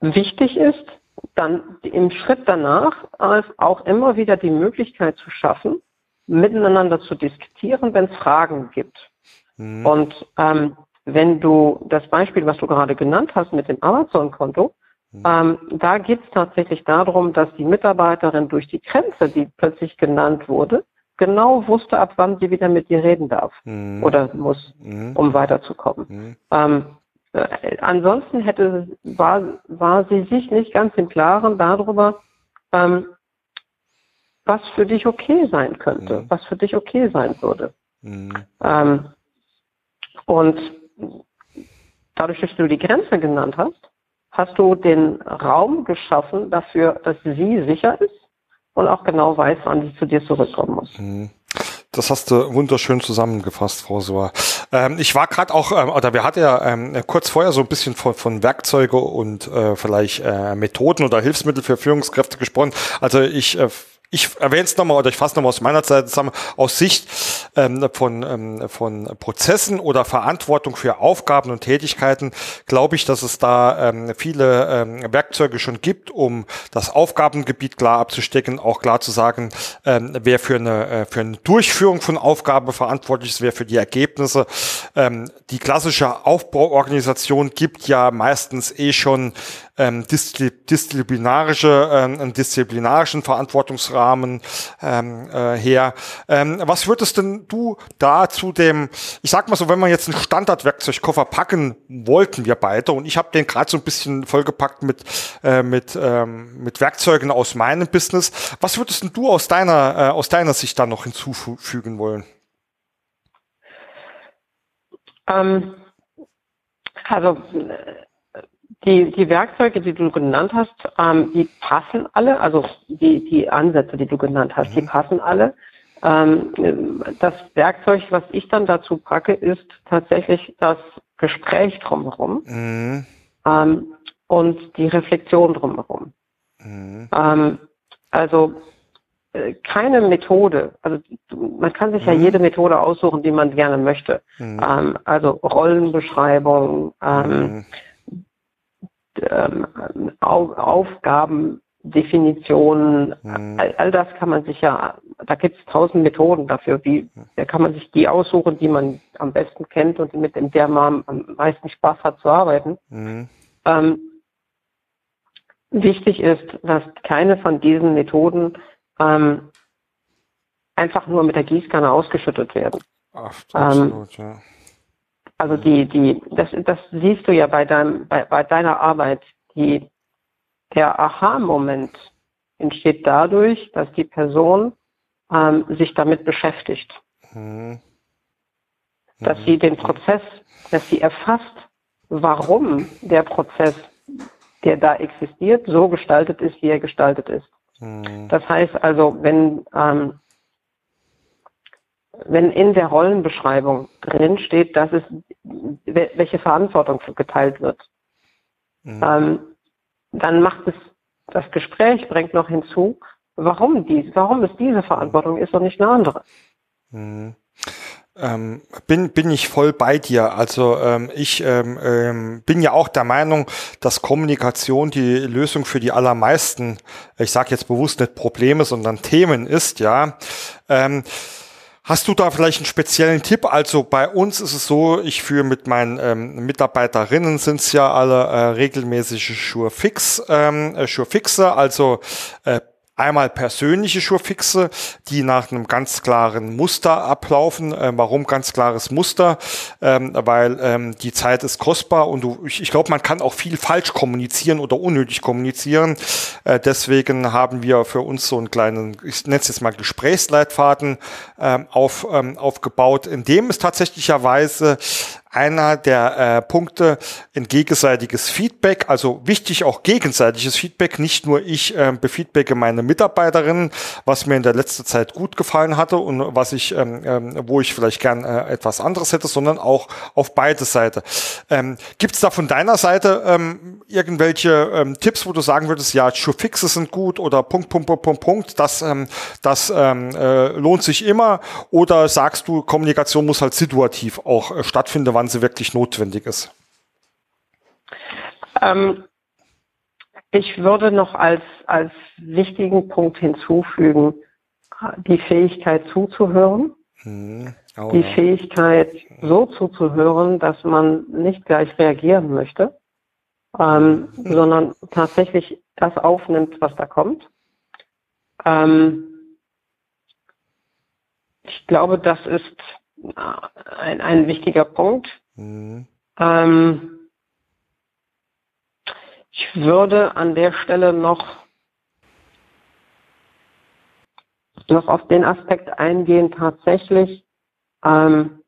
wichtig ist, dann im Schritt danach auch immer wieder die Möglichkeit zu schaffen, miteinander zu diskutieren, wenn es Fragen gibt. Mhm. Und ähm, wenn du das Beispiel, was du gerade genannt hast mit dem Amazon-Konto, mhm. ähm, da geht es tatsächlich darum, dass die Mitarbeiterin durch die Grenze, die plötzlich genannt wurde, genau wusste, ab wann sie wieder mit dir reden darf mhm. oder muss, mhm. um weiterzukommen. Mhm. Ähm, äh, ansonsten hätte war, war sie sich nicht ganz im Klaren darüber, ähm, was für dich okay sein könnte, mhm. was für dich okay sein würde. Mhm. Ähm, und dadurch, dass du die Grenze genannt hast, hast du den Raum geschaffen dafür, dass sie sicher ist und auch genau weiß, wann sie zu dir zurückkommen muss. Mhm. Das hast du wunderschön zusammengefasst, Frau Soa. Ähm, ich war gerade auch, ähm, oder wir hatten ja ähm, kurz vorher so ein bisschen von, von Werkzeuge und äh, vielleicht äh, Methoden oder Hilfsmittel für Führungskräfte gesprochen. Also ich äh, ich erwähne es nochmal oder ich fasse nochmal aus meiner Zeit zusammen, aus Sicht ähm, von, ähm, von Prozessen oder Verantwortung für Aufgaben und Tätigkeiten, glaube ich, dass es da ähm, viele ähm, Werkzeuge schon gibt, um das Aufgabengebiet klar abzustecken, auch klar zu sagen, ähm, wer für eine, äh, für eine Durchführung von Aufgaben verantwortlich ist, wer für die Ergebnisse. Ähm, die klassische Aufbauorganisation gibt ja meistens eh schon ähm, disziplinarische, ähm, einen disziplinarischen Verantwortungsrahmen ähm, äh, her. Ähm, was würdest denn du da zu dem, ich sag mal so, wenn man jetzt einen Standardwerkzeugkoffer packen wollten, wir beide, und ich habe den gerade so ein bisschen vollgepackt mit, äh, mit, ähm, mit Werkzeugen aus meinem Business, was würdest denn du aus deiner, äh, aus deiner Sicht da noch hinzufügen wollen? Ähm, also die, die Werkzeuge, die du genannt hast, ähm, die passen alle, also die, die Ansätze, die du genannt hast, mhm. die passen alle. Ähm, das Werkzeug, was ich dann dazu packe, ist tatsächlich das Gespräch drumherum mhm. ähm, und die Reflexion drumherum. Mhm. Ähm, also äh, keine Methode, also man kann sich ja mhm. jede Methode aussuchen, die man gerne möchte. Mhm. Ähm, also Rollenbeschreibung, ähm, ähm, Aufgabendefinitionen, mhm. all, all, das kann man sich ja, da gibt es tausend Methoden dafür, wie, da kann man sich die aussuchen, die man am besten kennt und mit der man am meisten Spaß hat zu arbeiten. Mhm. Ähm, wichtig ist, dass keine von diesen Methoden ähm, einfach nur mit der Gießkanne ausgeschüttet werden. Ach, absolut, ähm, ja. Also die, die, das, das siehst du ja bei deinem, bei, bei deiner Arbeit. Die, der Aha-Moment entsteht dadurch, dass die Person ähm, sich damit beschäftigt. Mhm. Dass sie den Prozess, dass sie erfasst, warum der Prozess, der da existiert, so gestaltet ist, wie er gestaltet ist. Mhm. Das heißt also, wenn ähm, wenn in der Rollenbeschreibung drin steht, dass es welche Verantwortung geteilt wird, mhm. ähm, dann macht es das Gespräch bringt noch hinzu, warum dies, warum es diese Verantwortung ist und nicht eine andere. Mhm. Ähm, bin, bin ich voll bei dir. Also ähm, ich ähm, ähm, bin ja auch der Meinung, dass Kommunikation die Lösung für die allermeisten, ich sage jetzt bewusst nicht Probleme, sondern Themen ist, ja. Ähm, Hast du da vielleicht einen speziellen Tipp? Also bei uns ist es so, ich führe mit meinen ähm, Mitarbeiterinnen sind es ja alle äh, regelmäßige Schurfix, ähm, äh, Schurfixe, also äh, Einmal persönliche Schurfixe, die nach einem ganz klaren Muster ablaufen. Äh, warum ganz klares Muster? Ähm, weil ähm, die Zeit ist kostbar und du, ich, ich glaube, man kann auch viel falsch kommunizieren oder unnötig kommunizieren. Äh, deswegen haben wir für uns so einen kleinen, ich nenne es jetzt mal Gesprächsleitfaden ähm, auf, ähm, aufgebaut, in dem es tatsächlicherweise einer der äh, Punkte ein gegenseitiges Feedback, also wichtig auch gegenseitiges Feedback, nicht nur ich äh, befeedbacke meine Mitarbeiterinnen, was mir in der letzten Zeit gut gefallen hatte und was ich, ähm, ähm, wo ich vielleicht gern äh, etwas anderes hätte, sondern auch auf beide Seiten. Ähm, Gibt es da von deiner Seite ähm, irgendwelche ähm, Tipps, wo du sagen würdest, ja, Fixe sind gut oder Punkt, Punkt, Punkt, Punkt, Punkt, das, ähm, das ähm, äh, lohnt sich immer oder sagst du, Kommunikation muss halt situativ auch äh, stattfinden, wann sie wirklich notwendig ist? Ähm, ich würde noch als, als wichtigen Punkt hinzufügen, die Fähigkeit zuzuhören. Hm. Oh, die ja. Fähigkeit, so zuzuhören, dass man nicht gleich reagieren möchte, ähm, hm. sondern tatsächlich das aufnimmt, was da kommt. Ähm, ich glaube, das ist ein, ein wichtiger Punkt. Mhm. Ähm, ich würde an der Stelle noch, noch auf den Aspekt eingehen, tatsächlich ähm,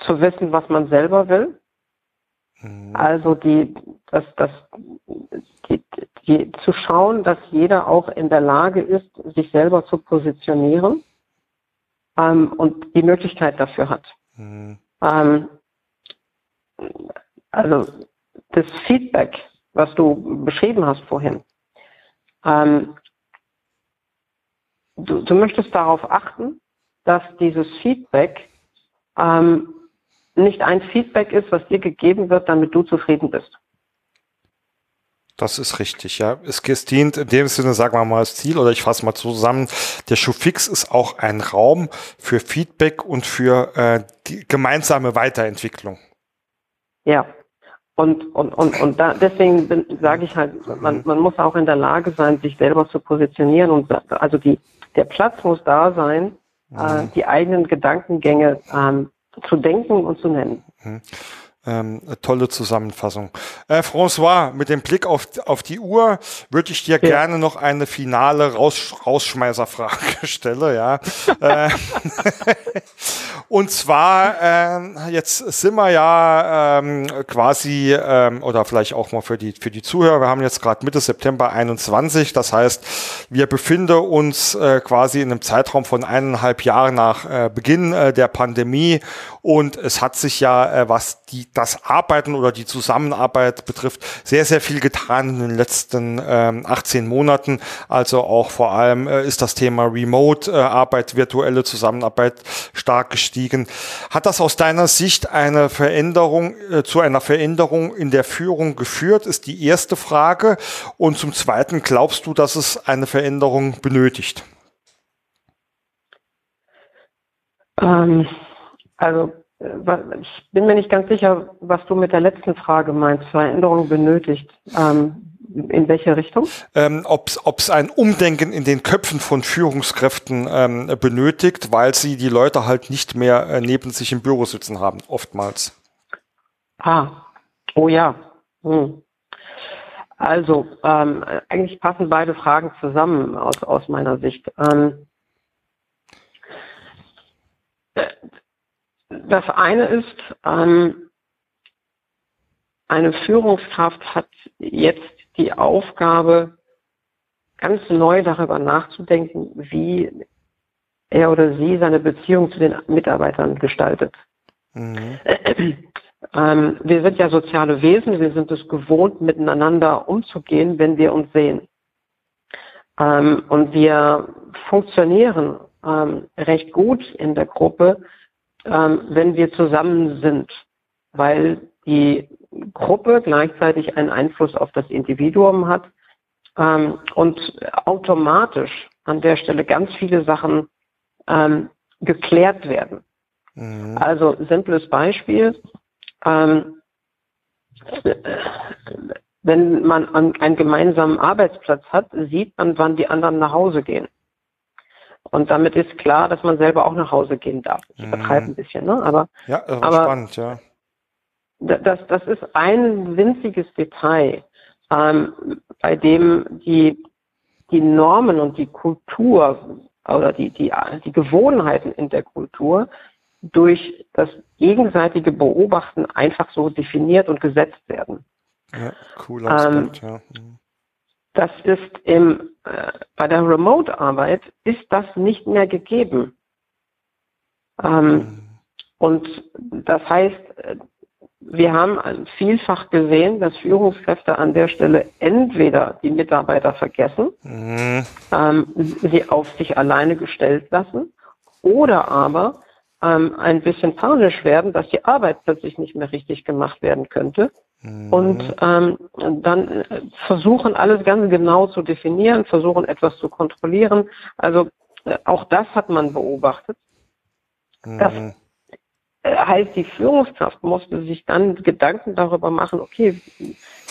zu wissen, was man selber will. Mhm. Also die, das, das, die, die, zu schauen, dass jeder auch in der Lage ist, sich selber zu positionieren ähm, und die Möglichkeit dafür hat. Mhm. Ähm, also das Feedback, was du beschrieben hast vorhin, ähm, du, du möchtest darauf achten, dass dieses Feedback ähm, nicht ein Feedback ist, was dir gegeben wird, damit du zufrieden bist. Das ist richtig, ja. Es dient in dem Sinne, sagen wir mal, das Ziel, oder ich fasse mal zusammen, der Schuhfix ist auch ein Raum für Feedback und für äh, die gemeinsame Weiterentwicklung. Ja. Und, und, und, und da, deswegen sage ich halt, man, man muss auch in der Lage sein, sich selber zu positionieren und also die, der Platz muss da sein, äh, mhm. die eigenen Gedankengänge ähm, zu denken und zu nennen. Mhm. Ähm, tolle Zusammenfassung. Äh, François, mit dem Blick auf, auf die Uhr würde ich dir ja. gerne noch eine finale Raus, Rausschmeißerfrage stellen. Ja. äh, und zwar, äh, jetzt sind wir ja ähm, quasi, ähm, oder vielleicht auch mal für die, für die Zuhörer, wir haben jetzt gerade Mitte September 21, das heißt, wir befinden uns äh, quasi in einem Zeitraum von eineinhalb Jahren nach äh, Beginn äh, der Pandemie und es hat sich ja, äh, was die das Arbeiten oder die Zusammenarbeit betrifft, sehr, sehr viel getan in den letzten ähm, 18 Monaten. Also auch vor allem äh, ist das Thema Remote-Arbeit, äh, virtuelle Zusammenarbeit stark gestiegen. Hat das aus deiner Sicht eine Veränderung, äh, zu einer Veränderung in der Führung geführt, ist die erste Frage. Und zum Zweiten, glaubst du, dass es eine Veränderung benötigt? Ähm, also ich bin mir nicht ganz sicher, was du mit der letzten Frage meinst. Veränderung benötigt. Ähm, in welche Richtung? Ähm, Ob es ein Umdenken in den Köpfen von Führungskräften ähm, benötigt, weil sie die Leute halt nicht mehr äh, neben sich im Büro sitzen haben, oftmals. Ah, oh ja. Hm. Also, ähm, eigentlich passen beide Fragen zusammen aus, aus meiner Sicht. Ähm, Das eine ist, ähm, eine Führungskraft hat jetzt die Aufgabe, ganz neu darüber nachzudenken, wie er oder sie seine Beziehung zu den Mitarbeitern gestaltet. Mhm. Ähm, wir sind ja soziale Wesen, wir sind es gewohnt, miteinander umzugehen, wenn wir uns sehen. Ähm, und wir funktionieren ähm, recht gut in der Gruppe, ähm, wenn wir zusammen sind, weil die Gruppe gleichzeitig einen Einfluss auf das Individuum hat ähm, und automatisch an der Stelle ganz viele Sachen ähm, geklärt werden. Mhm. Also simples Beispiel. Ähm, wenn man einen gemeinsamen Arbeitsplatz hat, sieht man, wann die anderen nach Hause gehen. Und damit ist klar, dass man selber auch nach Hause gehen darf. Ich mhm. übertreibe ein bisschen, ne? Aber, ja, das aber spannend, ja. Das, das ist ein winziges Detail, ähm, bei dem die, die Normen und die Kultur oder die, die, die Gewohnheiten in der Kultur durch das gegenseitige Beobachten einfach so definiert und gesetzt werden. Ja, cooler Aspekt, ähm, ja. Das ist im, äh, bei der Remote-Arbeit ist das nicht mehr gegeben. Ähm, mhm. Und das heißt, äh, wir haben vielfach gesehen, dass Führungskräfte an der Stelle entweder die Mitarbeiter vergessen, mhm. ähm, sie auf sich alleine gestellt lassen, oder aber ähm, ein bisschen panisch werden, dass die Arbeit plötzlich nicht mehr richtig gemacht werden könnte. Und ähm, dann äh, versuchen alles ganz genau zu definieren, versuchen etwas zu kontrollieren. Also äh, auch das hat man beobachtet. Mhm. Das äh, heißt, die Führungskraft musste sich dann Gedanken darüber machen, okay,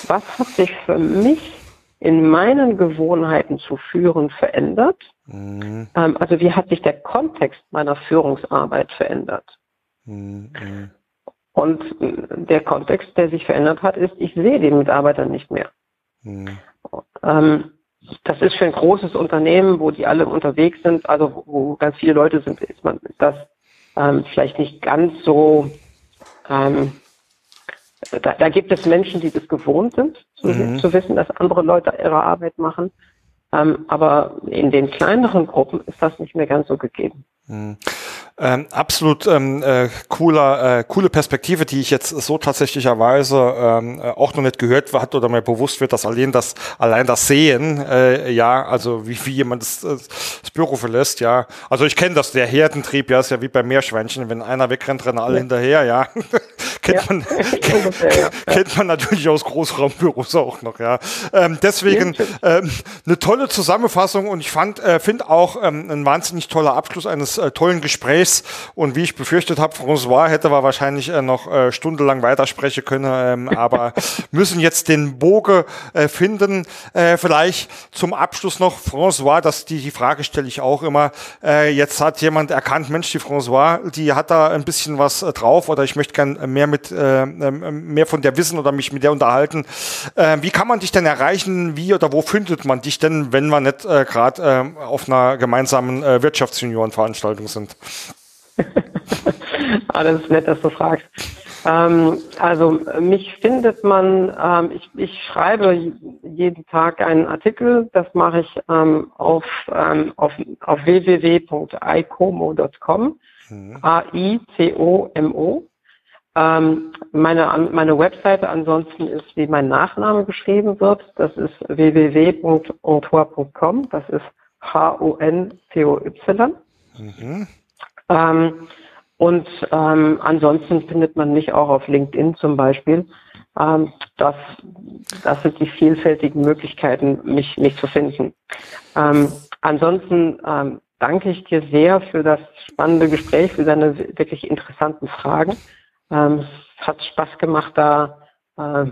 was hat sich für mich in meinen Gewohnheiten zu führen verändert? Mhm. Ähm, also wie hat sich der Kontext meiner Führungsarbeit verändert? Mhm. Und der Kontext, der sich verändert hat, ist, ich sehe den Mitarbeiter nicht mehr. Mhm. Ähm, das ist für ein großes Unternehmen, wo die alle unterwegs sind, also wo ganz viele Leute sind, ist man ist das ähm, vielleicht nicht ganz so ähm, da, da gibt es Menschen, die das gewohnt sind, zu, mhm. zu wissen, dass andere Leute ihre Arbeit machen. Ähm, aber in den kleineren Gruppen ist das nicht mehr ganz so gegeben. Mhm. Ähm, absolut ähm, äh, cooler, äh, coole Perspektive, die ich jetzt so tatsächlicherweise ähm, äh, auch noch nicht gehört hat oder mir bewusst wird, dass allein das, allein das Sehen, äh, ja, also wie, wie jemand das, das Büro verlässt, ja. Also ich kenne das, der Herdentrieb, ja, ist ja wie bei Meerschweinchen, wenn einer wegrennt, rennen alle ja. hinterher, ja. kennt, ja. man, ja. kennt man natürlich aus Großraumbüros auch noch, ja. Ähm, deswegen ähm, eine tolle Zusammenfassung und ich fand, äh, finde auch ähm, ein wahnsinnig toller Abschluss eines äh, tollen Gesprächs. Und wie ich befürchtet habe, François hätte wir wahrscheinlich äh, noch äh, stundenlang weitersprechen können, ähm, aber müssen jetzt den Bogen äh, finden. Äh, vielleicht zum Abschluss noch, François, das, die, die Frage stelle ich auch immer. Äh, jetzt hat jemand erkannt, Mensch, die François, die hat da ein bisschen was äh, drauf oder ich möchte gern mehr mit äh, ähm, mehr von der wissen oder mich mit der unterhalten. Äh, wie kann man dich denn erreichen? Wie oder wo findet man dich denn, wenn wir nicht äh, gerade äh, auf einer gemeinsamen äh, Wirtschaftsjuniorenveranstaltung sind? ah, das ist nett, dass du fragst. Ähm, also mich findet man, ähm, ich, ich schreibe jeden Tag einen Artikel, das mache ich ähm, auf, ähm, auf, auf www.icomo.com, mhm. A-I-C-O-M-O. Ähm, meine, meine Webseite ansonsten ist, wie mein Nachname geschrieben wird, das ist www.ontor.com, das ist H-O-N-C-O-Y. Mhm. Ähm, und ähm, ansonsten findet man mich auch auf LinkedIn zum Beispiel. Ähm, das, das sind die vielfältigen Möglichkeiten, mich, mich zu finden. Ähm, ansonsten ähm, danke ich dir sehr für das spannende Gespräch, für deine wirklich interessanten Fragen. Ähm, es hat Spaß gemacht, da äh,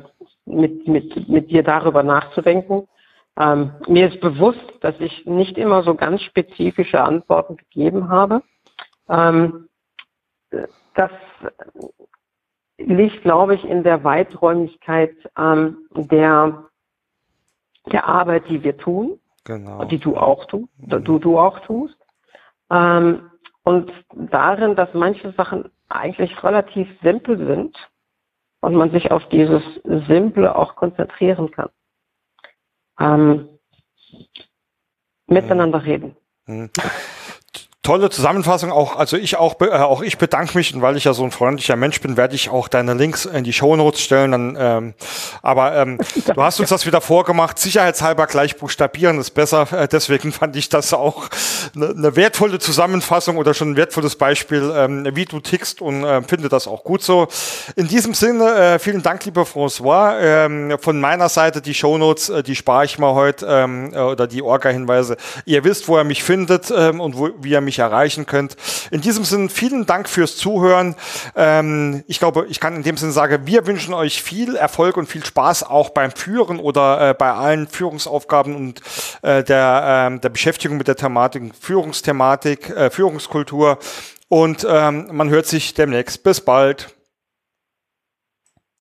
mit, mit, mit dir darüber nachzudenken. Ähm, mir ist bewusst, dass ich nicht immer so ganz spezifische Antworten gegeben habe. Ähm, das liegt, glaube ich, in der Weiträumigkeit ähm, der, der Arbeit, die wir tun, genau. die du auch tust, mhm. du, du auch tust. Ähm, und darin, dass manche Sachen eigentlich relativ simpel sind und man sich auf dieses Simple auch konzentrieren kann. Ähm, miteinander reden. Tolle Zusammenfassung auch. Also ich auch, äh, auch ich bedanke mich und weil ich ja so ein freundlicher Mensch bin, werde ich auch deine Links in die Shownotes stellen. Dann, ähm, aber ähm, du hast uns das wieder vorgemacht. Sicherheitshalber gleich buchstabieren ist besser. Äh, deswegen fand ich das auch eine, eine wertvolle Zusammenfassung oder schon ein wertvolles Beispiel, ähm, wie du tickst und äh, finde das auch gut so. In diesem Sinne, äh, vielen Dank, lieber François. Ähm, von meiner Seite die Shownotes, äh, die spare ich mal heute ähm, äh, oder die Orga-Hinweise. Ihr wisst, wo ihr mich findet ähm, und wo, wie ihr mich mich erreichen könnt. In diesem Sinne vielen Dank fürs Zuhören. Ähm, ich glaube, ich kann in dem Sinne sagen, wir wünschen euch viel Erfolg und viel Spaß auch beim Führen oder äh, bei allen Führungsaufgaben und äh, der, äh, der Beschäftigung mit der Thematik, Führungsthematik, äh, Führungskultur. Und ähm, man hört sich demnächst. Bis bald.